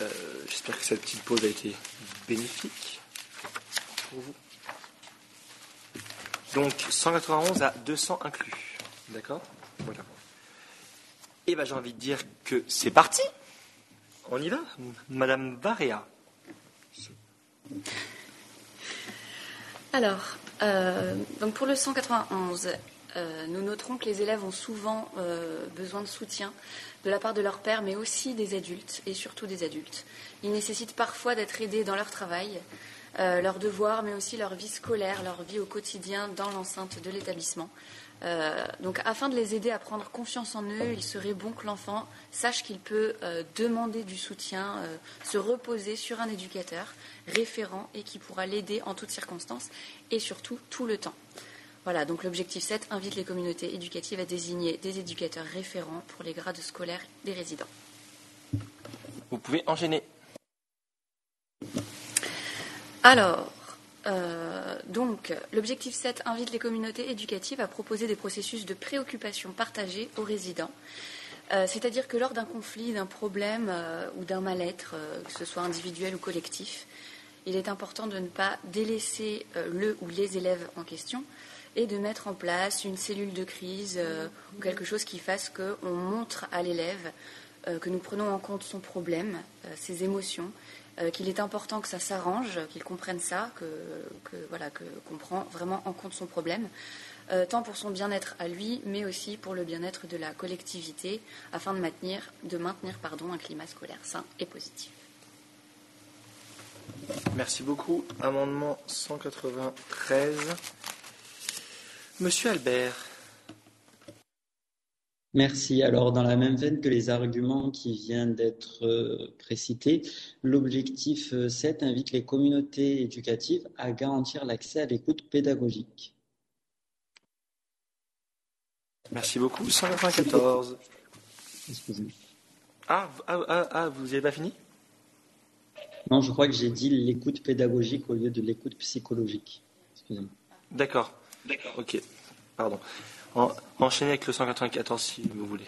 Euh, J'espère que cette petite pause a été bénéfique pour vous. Donc 191 à 200 inclus. D'accord? Voilà. Et ben j'ai envie de dire que c'est parti. On y va, Madame Barea.
Alors, euh, donc pour le 191, euh, nous noterons que les élèves ont souvent euh, besoin de soutien de la part de leur père, mais aussi des adultes, et surtout des adultes. Ils nécessitent parfois d'être aidés dans leur travail, euh, leurs devoirs, mais aussi leur vie scolaire, leur vie au quotidien dans l'enceinte de l'établissement. Donc, afin de les aider à prendre confiance en eux, il serait bon que l'enfant sache qu'il peut demander du soutien, se reposer sur un éducateur référent et qui pourra l'aider en toutes circonstances et surtout tout le temps. Voilà, donc l'objectif 7 invite les communautés éducatives à désigner des éducateurs référents pour les grades scolaires des résidents.
Vous pouvez enchaîner.
Alors, euh, donc, l'objectif 7 invite les communautés éducatives à proposer des processus de préoccupation partagée aux résidents. Euh, C'est-à-dire que lors d'un conflit, d'un problème euh, ou d'un mal-être, que ce soit individuel ou collectif, il est important de ne pas délaisser le ou les élèves en question et de mettre en place une cellule de crise euh, ou quelque chose qui fasse qu'on montre à l'élève euh, que nous prenons en compte son problème, euh, ses émotions, qu'il est important que ça s'arrange, qu'il comprenne ça, que, voilà, que qu'on prend vraiment en compte son problème, tant pour son bien-être à lui, mais aussi pour le bien-être de la collectivité, afin de maintenir, de maintenir pardon, un climat scolaire sain et positif.
Merci beaucoup. Amendement 193. Monsieur Albert.
Merci. Alors, dans la même veine que les arguments qui viennent d'être euh, précités, l'objectif euh, 7 invite les communautés éducatives à garantir l'accès à l'écoute pédagogique.
Merci beaucoup. 194.
Excusez-moi.
Ah, ah, ah, ah, vous n'avez pas fini?
Non, je crois que j'ai dit l'écoute pédagogique au lieu de l'écoute psychologique. Excusez-moi.
D'accord. D'accord. Ok. Pardon. En, enchaînez avec le 194 si vous voulez.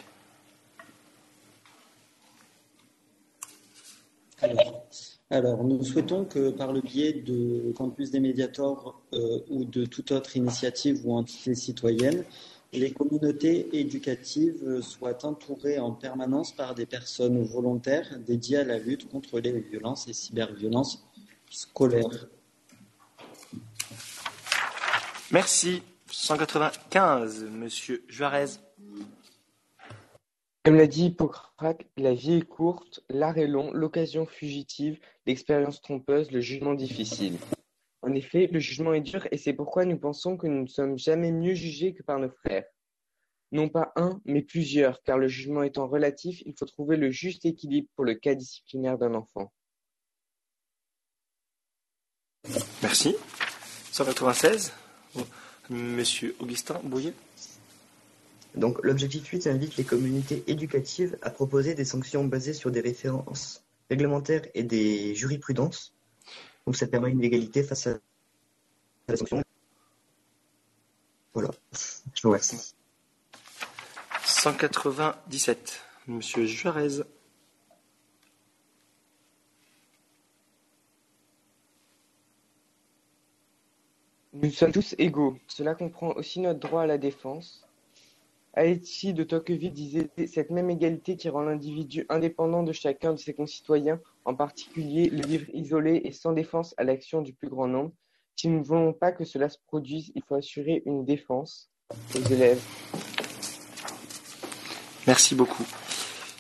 Alors, alors, nous souhaitons que par le biais de Campus des Médiators euh, ou de toute autre initiative ou entité citoyenne, les communautés éducatives soient entourées en permanence par des personnes volontaires dédiées à la lutte contre les violences et cyberviolences scolaires.
Merci. 195, Monsieur Juarez.
Comme l'a dit Hippocrate, la vie est courte, l'art est long, l'occasion fugitive, l'expérience trompeuse, le jugement difficile. En effet, le jugement est dur et c'est pourquoi nous pensons que nous ne sommes jamais mieux jugés que par nos frères. Non pas un, mais plusieurs, car le jugement étant relatif, il faut trouver le juste équilibre pour le cas disciplinaire d'un enfant.
Merci. 196, Monsieur Augustin Bouillet.
Donc, l'objectif 8 invite les communautés éducatives à proposer des sanctions basées sur des références réglementaires et des jurisprudences. Donc, ça permet une égalité face à la sanction. Voilà. Je vous remercie.
197, Monsieur Juarez.
Nous sommes tous égaux. Cela comprend aussi notre droit à la défense. Haïti de Tocqueville disait cette même égalité qui rend l'individu indépendant de chacun de ses concitoyens, en particulier le vivre isolé et sans défense à l'action du plus grand nombre. Si nous ne voulons pas que cela se produise, il faut assurer une défense aux élèves.
Merci beaucoup.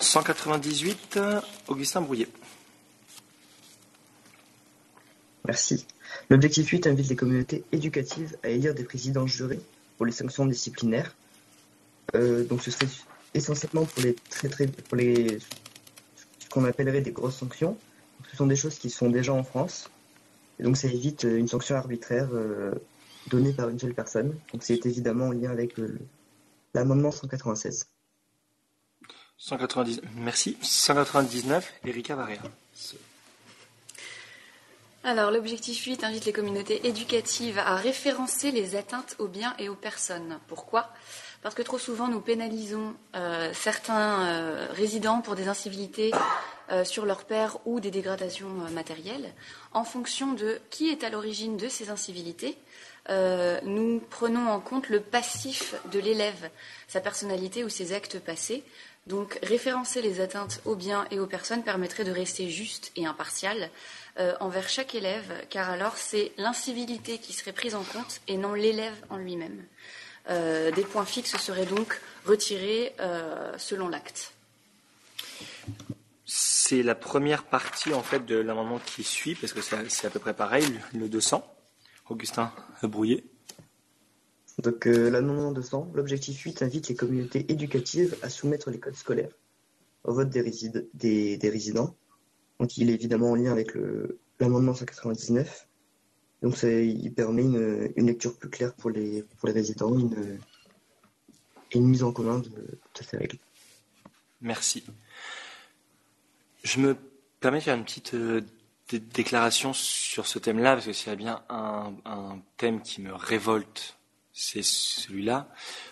198, Augustin Brouillet.
Merci. L'objectif 8 invite les communautés éducatives à élire des présidents jurés pour les sanctions disciplinaires. Euh, donc ce serait essentiellement pour les très très pour les ce qu'on appellerait des grosses sanctions. Ce sont des choses qui sont déjà en France. Et donc ça évite euh, une sanction arbitraire euh, donnée par une seule personne. Donc c'est évidemment en lien avec l'amendement 196.
190, merci. 199, Erika Varela.
Alors, l'objectif 8 invite les communautés éducatives à référencer les atteintes aux biens et aux personnes. Pourquoi? Parce que trop souvent nous pénalisons euh, certains euh, résidents pour des incivilités euh, sur leur père ou des dégradations matérielles en fonction de qui est à l'origine de ces incivilités. nous prenons en compte le passif de l'élève, sa personnalité ou ses actes passés. Donc référencer les atteintes aux biens et aux personnes permettrait de rester juste et impartial envers chaque élève, car alors c'est l'incivilité qui serait prise en compte et non l'élève en lui-même. Euh, des points fixes seraient donc retirés euh, selon l'acte.
C'est la première partie en fait de l'amendement qui suit, parce que c'est à peu près pareil, le 200. Augustin Brouillet.
Donc euh, l'amendement 200, l'objectif 8 invite les communautés éducatives à soumettre les codes scolaires au vote des, des résidents. Donc il est évidemment en lien avec l'amendement 199. Donc il permet une, lecture plus claire pour les, pour les résidents une, et une mise en commun de, ces règles.
Merci. Je me permets de faire une petite euh, déclaration sur ce thème-là, parce que s'il y a bien un, thème qui me révolte, c'est celui-là.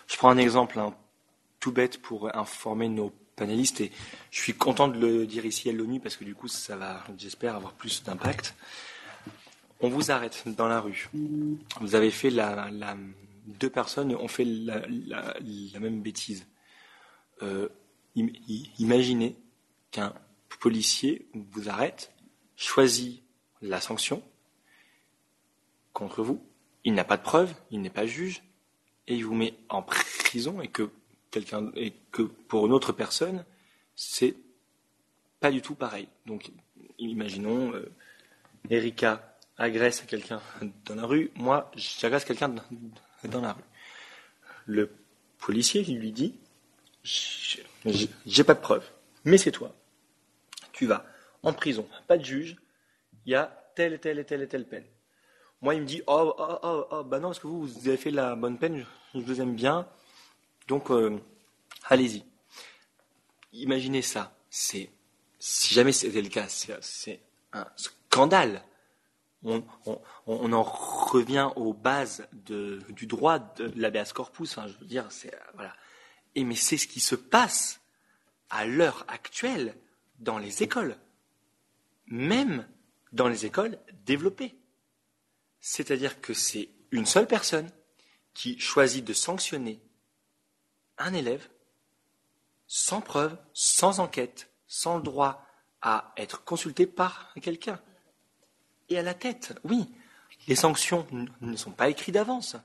Je prends un exemple hein, tout bête pour informer nos panélistes, et je suis content de le dire ici à l'ONU, parce que du coup, ça va, j'espère, avoir plus d'impact on vous arrête dans la rue. Vous avez fait la, deux personnes ont fait la, même bêtise. Euh, imaginez qu'un policier vous arrête, choisit la sanction contre vous. Il n'a pas de preuve, il n'est pas juge, et il vous met en prison et que quelqu'un et que pour une autre personne, c'est pas du tout pareil. Donc, imaginons euh, Erika agresse quelqu'un dans la rue, moi, j'agresse quelqu'un dans la rue. Le policier lui dit J'ai pas de preuve, mais c'est toi. Tu vas en prison, pas de juge, il y a telle et telle et telle et telle peine. Moi, il me dit Oh, oh, oh, oh bah non, parce que vous, vous avez fait la bonne peine, je, vous aime bien, donc euh, allez-y. Imaginez ça, c'est si jamais c'était le cas, c'est un scandale on, en revient aux bases du droit de l'habeas corpus. Hein, je veux dire, c'est voilà. Et mais c'est ce qui se passe à l'heure actuelle dans les écoles, même dans les écoles développées. C'est-à-dire que c'est une seule personne qui choisit de sanctionner un élève sans preuve, sans enquête, sans le droit à être consulté par quelqu'un et à la tête. Oui, les sanctions ne sont pas écrites d'avance.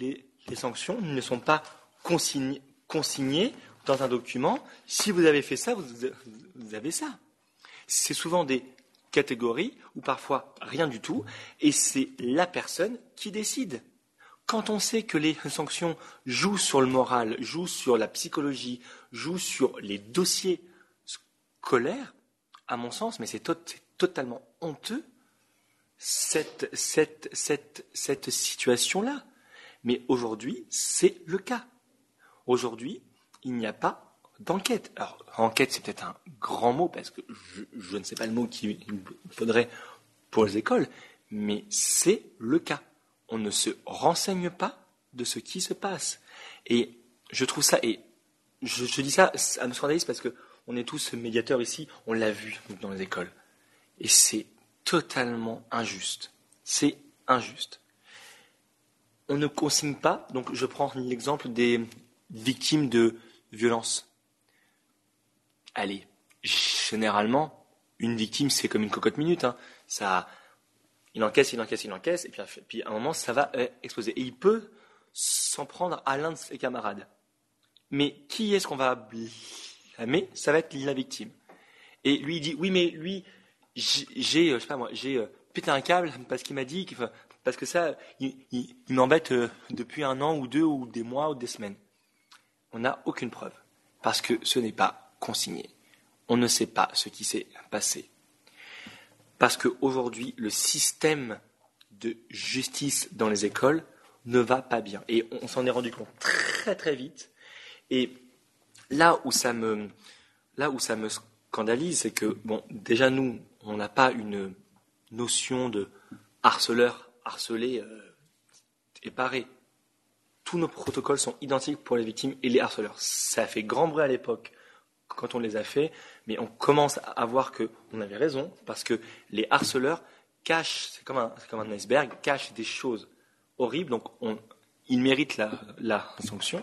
Les, sanctions ne sont pas consignées, dans un document. Si vous avez fait ça, vous, avez ça. C'est souvent des catégories ou parfois rien du tout, et c'est la personne qui décide. Quand on sait que les sanctions jouent sur le moral, jouent sur la psychologie, jouent sur les dossiers scolaires, à mon sens, mais c'est totalement honteux cette, cette, cette, cette situation-là. Mais aujourd'hui, c'est le cas. Aujourd'hui, il n'y a pas d'enquête. Alors, enquête, c'est peut-être un grand mot, parce que je, ne sais pas le mot qu'il faudrait pour les écoles, mais c'est le cas. On ne se renseigne pas de ce qui se passe. Et je trouve ça, et je, dis ça à me scandalise parce que on est tous médiateurs ici, on l'a vu dans les écoles. Et c'est totalement injuste. C'est injuste. On ne consigne pas, donc je prends l'exemple des victimes de violences. Allez, généralement, une victime, c'est comme une cocotte minute. Hein. Ça, il encaisse, il encaisse, il encaisse, et puis, puis à un moment, ça va euh, exploser. Et il peut s'en prendre à l'un de ses camarades. Mais qui est-ce qu'on va blâmer? Ça va être la victime. Et lui, il dit, oui, mais lui, j'ai, euh, je sais pas moi, j'ai euh, pété un câble parce qu'il m'a dit, parce que ça, il, m'embête depuis un an ou deux ou des mois ou des semaines. On n'a aucune preuve parce que ce n'est pas consigné. On ne sait pas ce qui s'est passé. Parce qu'aujourd'hui, le système de justice dans les écoles ne va pas bien. Et on s'en est rendu compte très très vite. Et là où ça me, où ça me scandalise, c'est que, bon, déjà nous, on n'a pas une notion de harceleur, harcelé, euh, et paré. tous nos protocoles sont identiques pour les victimes et les harceleurs. Ça a fait grand bruit à l'époque quand on les a fait, mais on commence à voir qu'on avait raison, parce que les harceleurs cachent, c'est comme, un, iceberg, cachent des choses horribles, donc ils méritent la, sanction,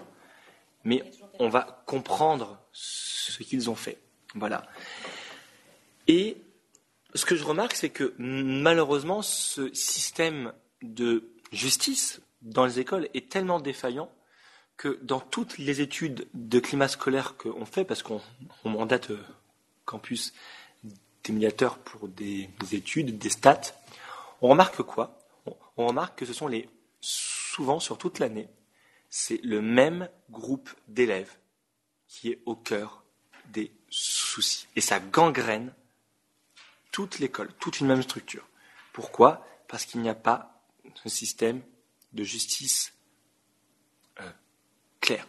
mais on va comprendre ce qu'ils ont fait. Voilà. Et ce que je remarque, c'est que malheureusement, ce système de justice dans les écoles est tellement défaillant que dans toutes les études de climat scolaire qu'on fait, parce qu'on mandate euh, campus des médiateurs pour des, études, des stats, on remarque quoi? On, remarque que ce sont les, souvent sur toute l'année, c'est le même groupe d'élèves qui est au cœur des soucis. Et ça gangrène toute l'école, toute une même structure. Pourquoi? Parce qu'il n'y a pas un système de justice clair.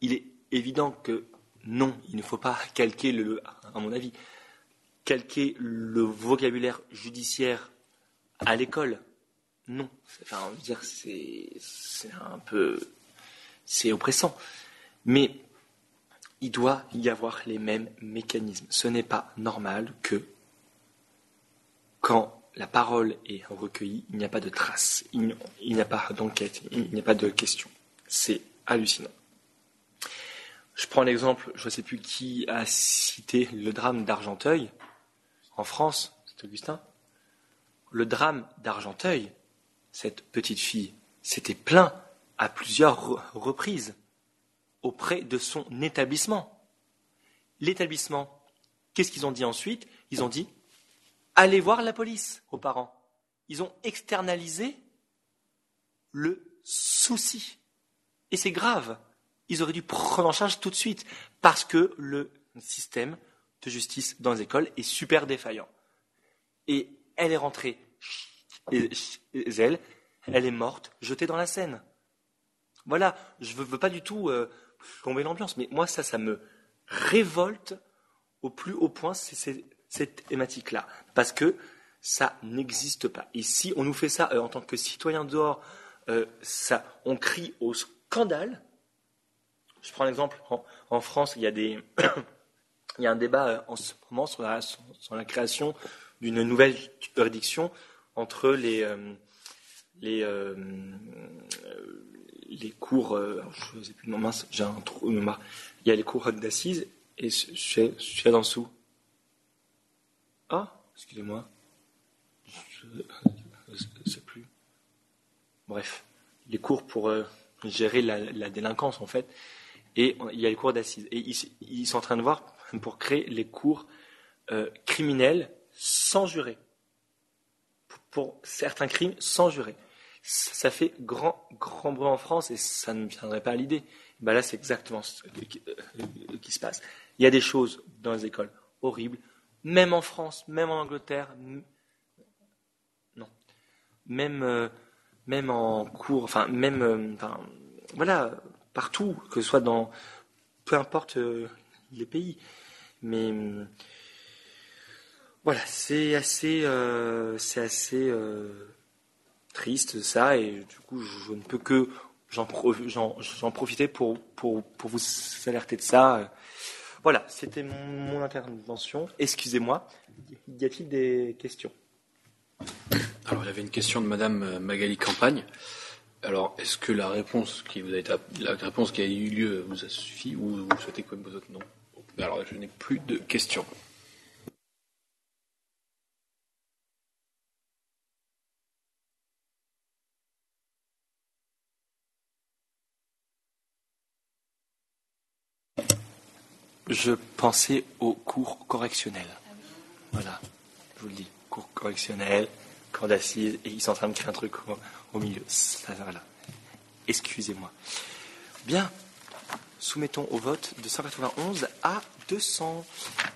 Il est évident que non, il ne faut pas calquer le, à mon avis, calquer le vocabulaire judiciaire à l'école. Non. Enfin, dire, c'est, un peu, c'est oppressant. Mais il doit y avoir les mêmes mécanismes. Ce n'est pas normal que quand la parole est recueillie, il n'y a pas de traces, il n'y a pas d'enquête, il n'y a pas de question. C'est hallucinant. Je prends l'exemple, je ne sais plus qui a cité le drame d'Argenteuil en France, c'est Augustin. Le drame d'Argenteuil, cette petite fille s'était plaint à plusieurs reprises auprès de son établissement. L'établissement, qu'est-ce qu'ils ont dit ensuite? Ils ont dit allez voir la police aux parents. Ils ont externalisé le souci. Et c'est grave. Ils auraient dû prendre en charge tout de suite parce que le système de justice dans les écoles est super défaillant. Et elle est rentrée chez elle, elle est morte, jetée dans la Seine. Voilà, je ne veux, pas du tout euh, plomber l'ambiance, mais moi, ça, ça me révolte au plus haut point. Cette thématique-là, parce que ça n'existe pas. Et si on nous fait ça euh, en tant que citoyen dehors, euh, on crie au scandale. Je prends l'exemple, en, France, il y a des, *coughs* il y a un débat euh, en ce moment sur la, création d'une nouvelle juridiction entre les, les, les cours, je sais plus, mince, j'ai un trou, il y a les cours d'assises et je suis là en dessous. Ah, excusez-moi. Je ne sais plus. Bref, les cours pour euh, gérer la, délinquance, en fait. Et il y a les cours d'assises. Et ils, sont en train de voir pour créer les cours euh, criminels sans jurer. Pour, certains crimes sans jurer. Ça, fait grand, grand bruit en France et ça ne viendrait pas à l'idée. Ben là, c'est exactement ce qui, euh, qui se passe. Il y a des choses dans les écoles horribles même en France, même en Angleterre, non, même, euh, même en cours, enfin, même, euh, voilà, partout, que ce soit dans, peu importe euh, les pays. Mais voilà, c'est assez, c'est assez triste ça, et du coup, je, ne peux que j'en, profiter pour, pour, pour vous alerter de ça. Voilà, c'était mon, intervention. Excusez-moi. Y a-t-il des questions?
Alors, il y avait une question de Madame euh, Magali Campagne. Alors, est-ce que la réponse qui vous a été, la réponse qui a eu lieu vous a suffi ou vous souhaitez que vos autres? Non Alors, je n'ai plus de questions.
Je pensais au cours correctionnel. Voilà, je vous le dis, cours correctionnel, cours d'assises, et ils sont en train de créer un truc au, milieu. Excusez-moi. Bien, soumettons au vote de 191 à 200.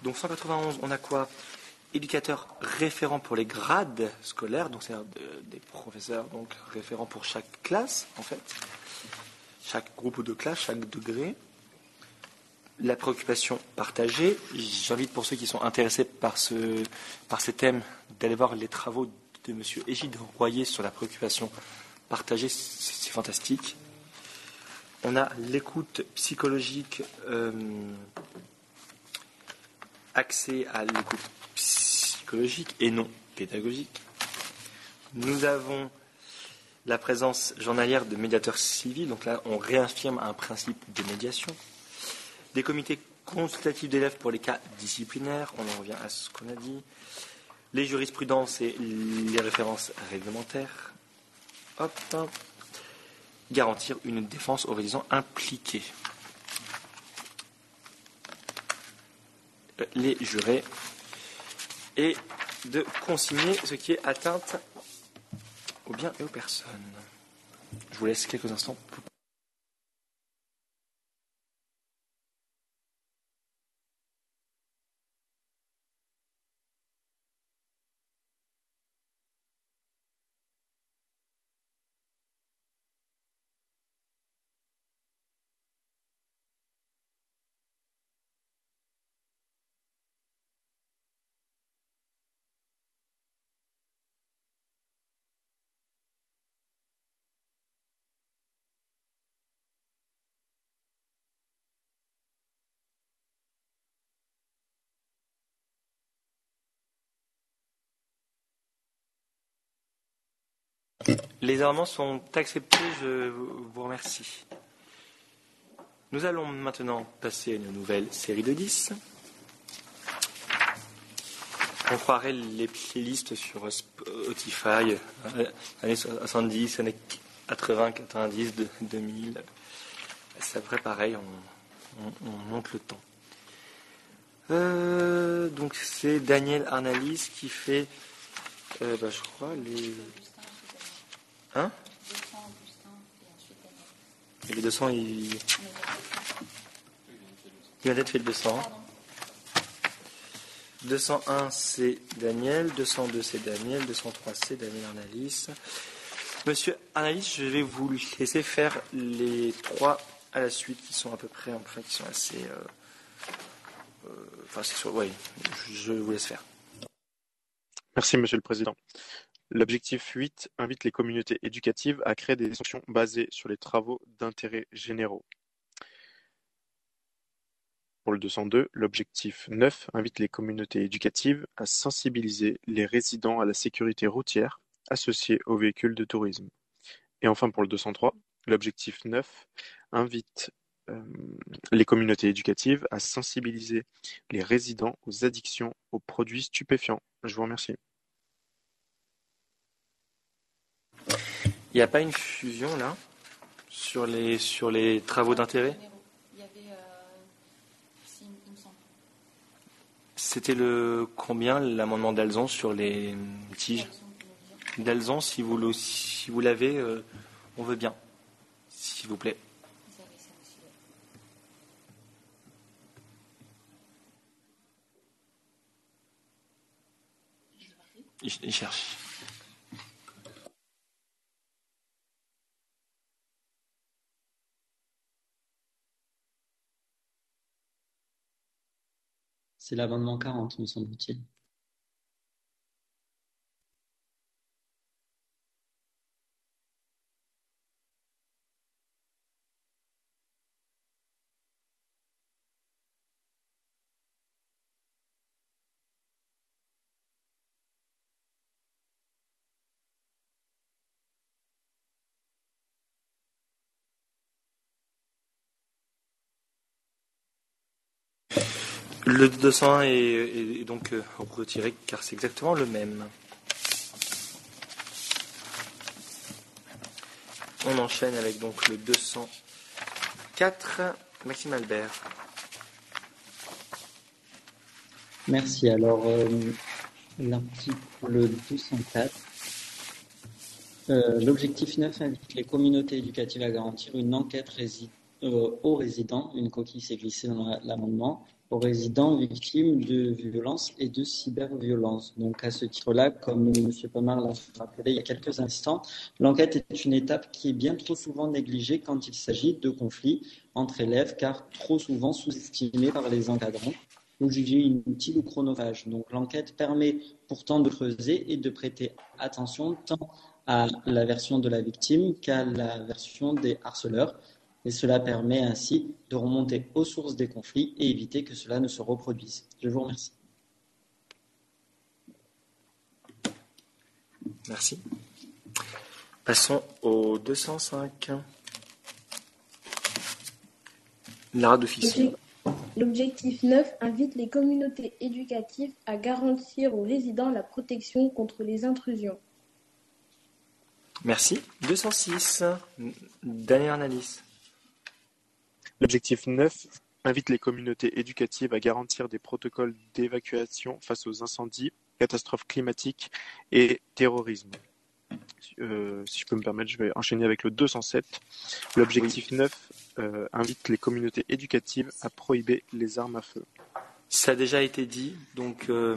Donc 191, on a quoi? Éducateur référent pour les grades scolaires, donc c'est-à-dire des professeurs donc référents pour chaque classe, en fait. Chaque groupe de classe, chaque degré la préoccupation partagée. J'invite pour ceux qui sont intéressés par, par ces thèmes d'aller voir les travaux de M. Égide Royer sur la préoccupation partagée. C'est fantastique. On a l'écoute psychologique, euh, accès à l'écoute psychologique et non pédagogique. Nous avons la présence journalière de médiateurs civils, donc là on réaffirme un principe de médiation. Des comités consultatifs d'élèves pour les cas disciplinaires, on en revient à ce qu'on a dit. Les jurisprudences et les références réglementaires. Hop. Garantir une défense aux résidents impliqués. Les jurés. Et de consigner ce qui est atteinte aux biens et aux personnes. Je vous laisse quelques instants pour Les amendements sont acceptés, je vous remercie. Nous allons maintenant passer à une nouvelle série de 10. On croirait les playlists sur Spotify, euh, années 70, années 80, 90, 2000. C'est après pareil, on, monte le temps. Euh, donc c'est Daniel Arnalis qui fait, euh, bah, je crois, les. Hein Et les 200, il. Il vient d'être fait le 200. 201, c'est Daniel. 202, c'est Daniel. 203, c'est Daniel Arnalis. Monsieur Arnalis, je vais vous laisser faire les trois à la suite qui sont à peu près, enfin, qui sont assez. Euh, euh, enfin, c'est sûr, oui, je vous laisse faire.
Merci, Monsieur le Président. L'objectif huit invite les communautés éducatives à créer des sanctions basées sur les travaux d'intérêt généraux. Pour le 202, l'objectif neuf invite les communautés éducatives à sensibiliser les résidents à la sécurité routière associée aux véhicules de tourisme. Et enfin pour le 203, l'objectif neuf invite euh, les communautés éducatives à sensibiliser les résidents aux addictions aux produits stupéfiants. Je vous remercie.
Il n'y a pas une fusion là sur les, sur les travaux d'intérêt? C'était le combien l'amendement d'Alzon sur les tiges? D'Alzon, si vous si vous l'avez, euh, on veut bien, s'il vous plaît. Il cherche.
C'est l'amendement quarante, me semble-t-il.
Le 201 est, donc euh, retiré car c'est exactement le même. On enchaîne avec donc le 204. Maxime Albert.
Merci. Alors, euh, l'article 204. Euh, l'objectif 9 invite les communautés éducatives à garantir une enquête aux résidents. Une coquille s'est glissée dans l'amendement aux résidents victimes de violences et de cyberviolences. Donc à ce titre-là, comme M. Pomar l'a rappelé il y a quelques instants, l'enquête est une étape qui est bien trop souvent négligée quand il s'agit de conflits entre élèves, car trop souvent sous-estimée par les encadrants ou jugée inutile ou chronophage. Donc l'enquête permet pourtant de creuser et de prêter attention tant à la version de la victime qu'à la version des harceleurs et cela permet ainsi de remonter aux sources des conflits et éviter que cela ne se reproduise. Je vous remercie.
Merci. Passons au 205. Lara d'office.
L'objectif 9 invite les communautés éducatives à garantir aux résidents la protection contre les intrusions.
Merci. 206. Daniel Arnalis.
L'objectif 9 invite les communautés éducatives à garantir des protocoles d'évacuation face aux incendies, catastrophes climatiques et terrorisme. Euh, si je peux me permettre, je vais enchaîner avec le 207. L'objectif 9 euh, invite les communautés éducatives à prohiber les armes à feu.
Ça a déjà été dit, donc euh,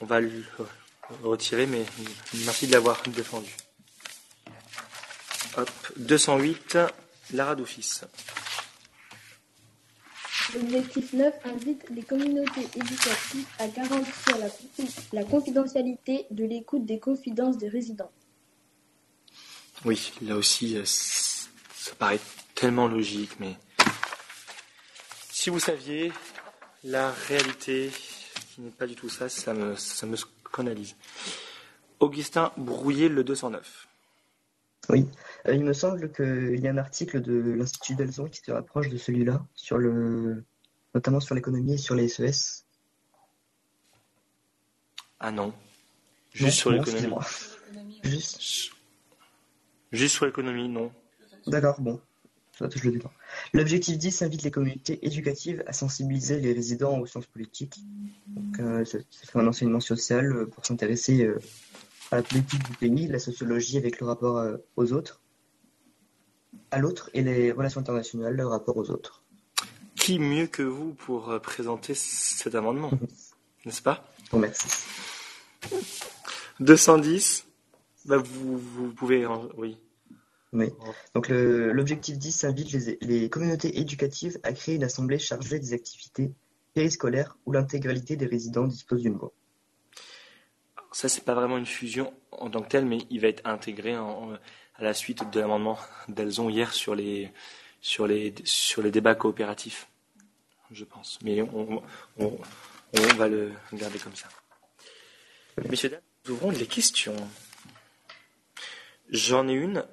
on va le retirer, mais merci de l'avoir défendu. Hop, 208, Lara d'office.
L'objectif 9 invite les communautés éducatives à garantir la, la confidentialité de l'écoute des confidences des résidents.
Oui, là aussi, euh, ça paraît tellement logique, mais si vous saviez la réalité qui n'est pas du tout ça, ça me, ça me scandalise. Augustin Brouillet, le 209.
Oui, euh, il me semble qu'il y a un article de l'Institut d'Elzon qui se rapproche de celui-là, sur le, notamment sur l'économie et sur les SES.
Ah non. Juste sur l'économie.
Juste.
Juste sur l'économie, non.
D'accord, bon. L'objectif 10 invite les communautés éducatives à sensibiliser les résidents aux sciences politiques. Donc, euh, ça fait un enseignement social euh, pour s'intéresser euh, à la politique du pays, la sociologie avec le rapport euh, aux autres, à l'autre, et les relations internationales, le rapport aux autres.
Qui mieux que vous pour euh, présenter cet amendement, n'est-ce pas?
Bon, merci.
210, bah, vous, vous pouvez... en- Oui.
Oui. Donc l'objectif 10 invite les, les communautés éducatives à créer une assemblée chargée des activités périscolaires où l'intégralité des résidents dispose d'une voix.
Ça, c'est pas vraiment une fusion en tant que telle, mais il va être intégré à la suite de l'amendement d'Elzon hier sur les, sur, les, sur les débats coopératifs, je pense. Mais on, on, on va le garder comme ça. Messieurs, dames, nous ouvrons les questions. J'en ai une.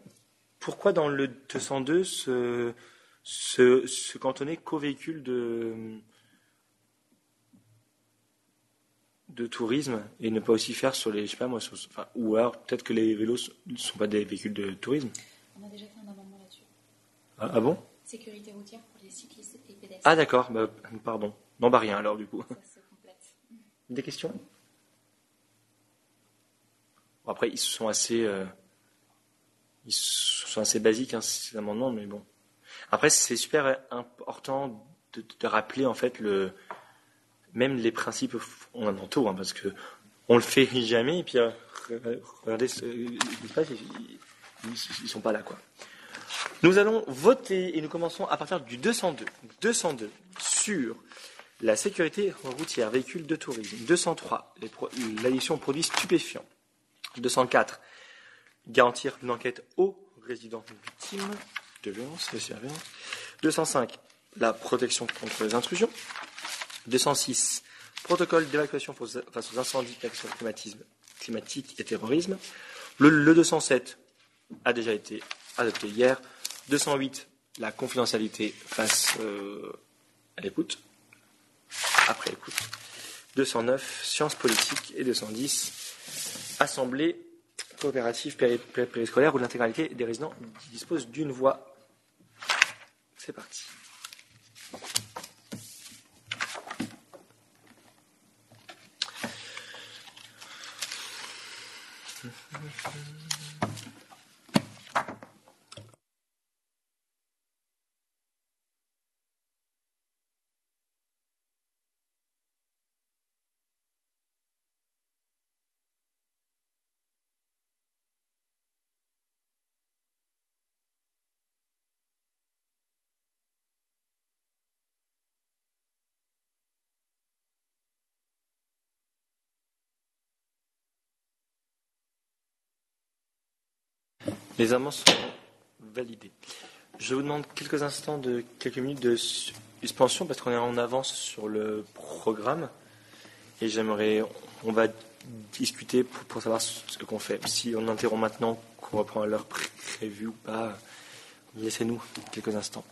Pourquoi dans le 202 se, se, se cantonner qu'aux véhicules de, de tourisme et ne pas aussi faire sur les, je sais pas moi, sur- enfin, ou alors peut-être que les vélos ne sont pas des véhicules de tourisme.
On a déjà fait un amendement là-dessus.
Ah, ah bon?
Sécurité routière pour les cyclistes et pédestres.
Ah d'accord, bah, pardon. Non, bah rien alors du coup.
Ça se complète.
Des questions? Bon, Après, ils sont assez, euh, ils sont assez basiques hein, ces amendements, mais bon. Après, c'est super important de, de rappeler en fait le, même les principes fondamentaux, hein, parce que on le fait jamais, et puis euh, regardez ce ils, ils sont pas là quoi. Nous allons voter et nous commençons à partir du 202. 202 sur la sécurité routière, véhicules de tourisme. 203, les pro- l'addiction produits stupéfiants. 204, garantir une enquête aux résidents victimes de violences et surveillance. 205, la protection contre les intrusions. 206, protocole d'évacuation face aux incendies, catastrophes climatisme- climatiques et terrorisme. Le, le 207 a déjà été adopté hier. 208, la confidentialité face euh, à l'écoute. Après écoute. 209, sciences politiques. Et 210, assemblée coopérative péri- péri- périscolaire où l'intégralité des résidents dispose d'une voix. C'est parti. 这是 Les amendements sont validés. Je vous demande quelques instants de quelques minutes de suspension parce qu'on est en avance sur le programme et j'aimerais, on va discuter pour, pour savoir ce qu'on fait. Si on interrompt maintenant, qu'on reprend à l'heure prévue ou pas, laissez-nous quelques instants.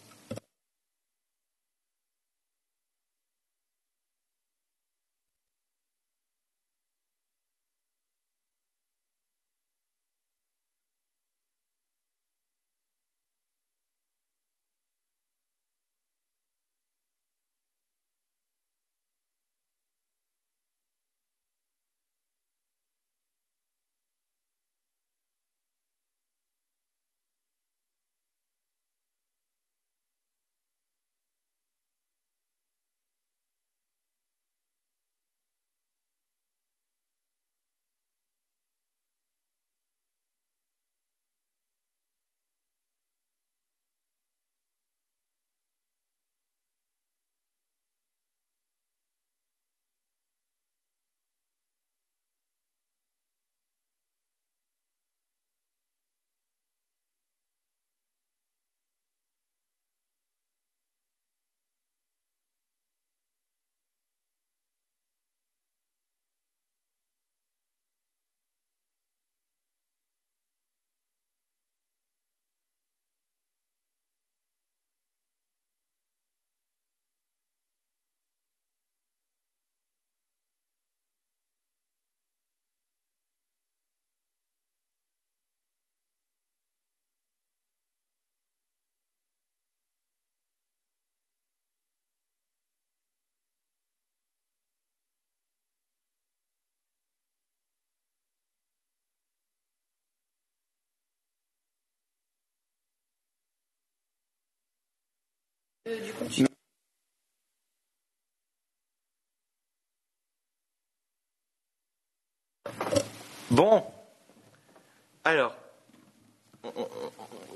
Tu-
Bon, alors,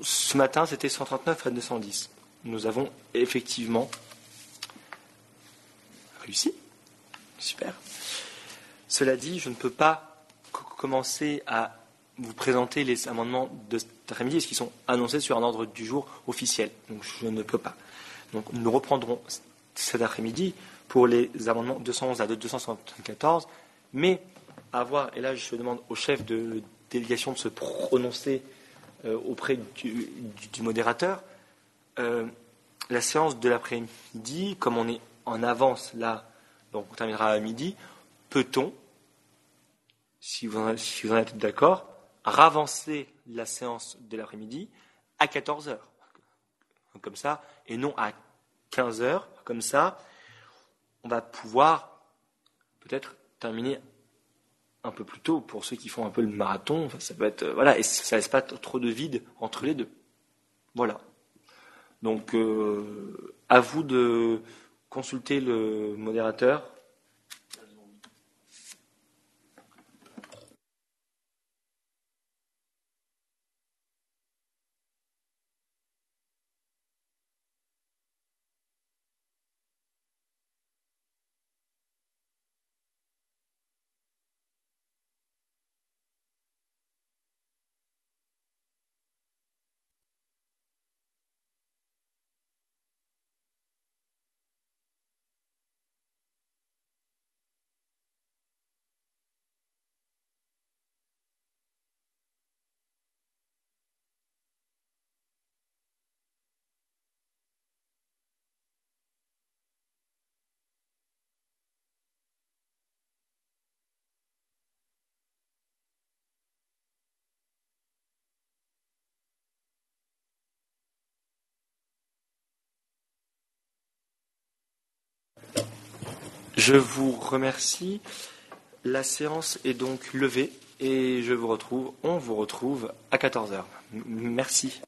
ce matin c'était 139 à 210. Nous avons effectivement réussi. Super. Cela dit, je ne peux pas co- commencer à vous présenter les amendements de cet après-midi, parce qu'ils sont annoncés sur un ordre du jour officiel. Donc je ne peux pas. Donc nous reprendrons cet après-midi pour les amendements 211 à 274, mais à voir, et là je demande au chef de délégation de se prononcer euh, auprès du modérateur, euh, la séance de l'après-midi, comme on est en avance là, donc on terminera à midi, peut-on, si vous en, si vous en êtes d'accord, ravancer la séance de l'après-midi à 14 heures, comme ça, et non à 15 heures, comme ça, on va pouvoir peut-être terminer un peu plus tôt pour ceux qui font un peu le marathon. Ça peut être euh, voilà, et ça laisse pas trop de vide entre les deux. Voilà. Donc, euh, à vous de consulter le modérateur. Je vous remercie. La séance est donc levée et je vous retrouve, on vous retrouve à 14 heures. M- Merci.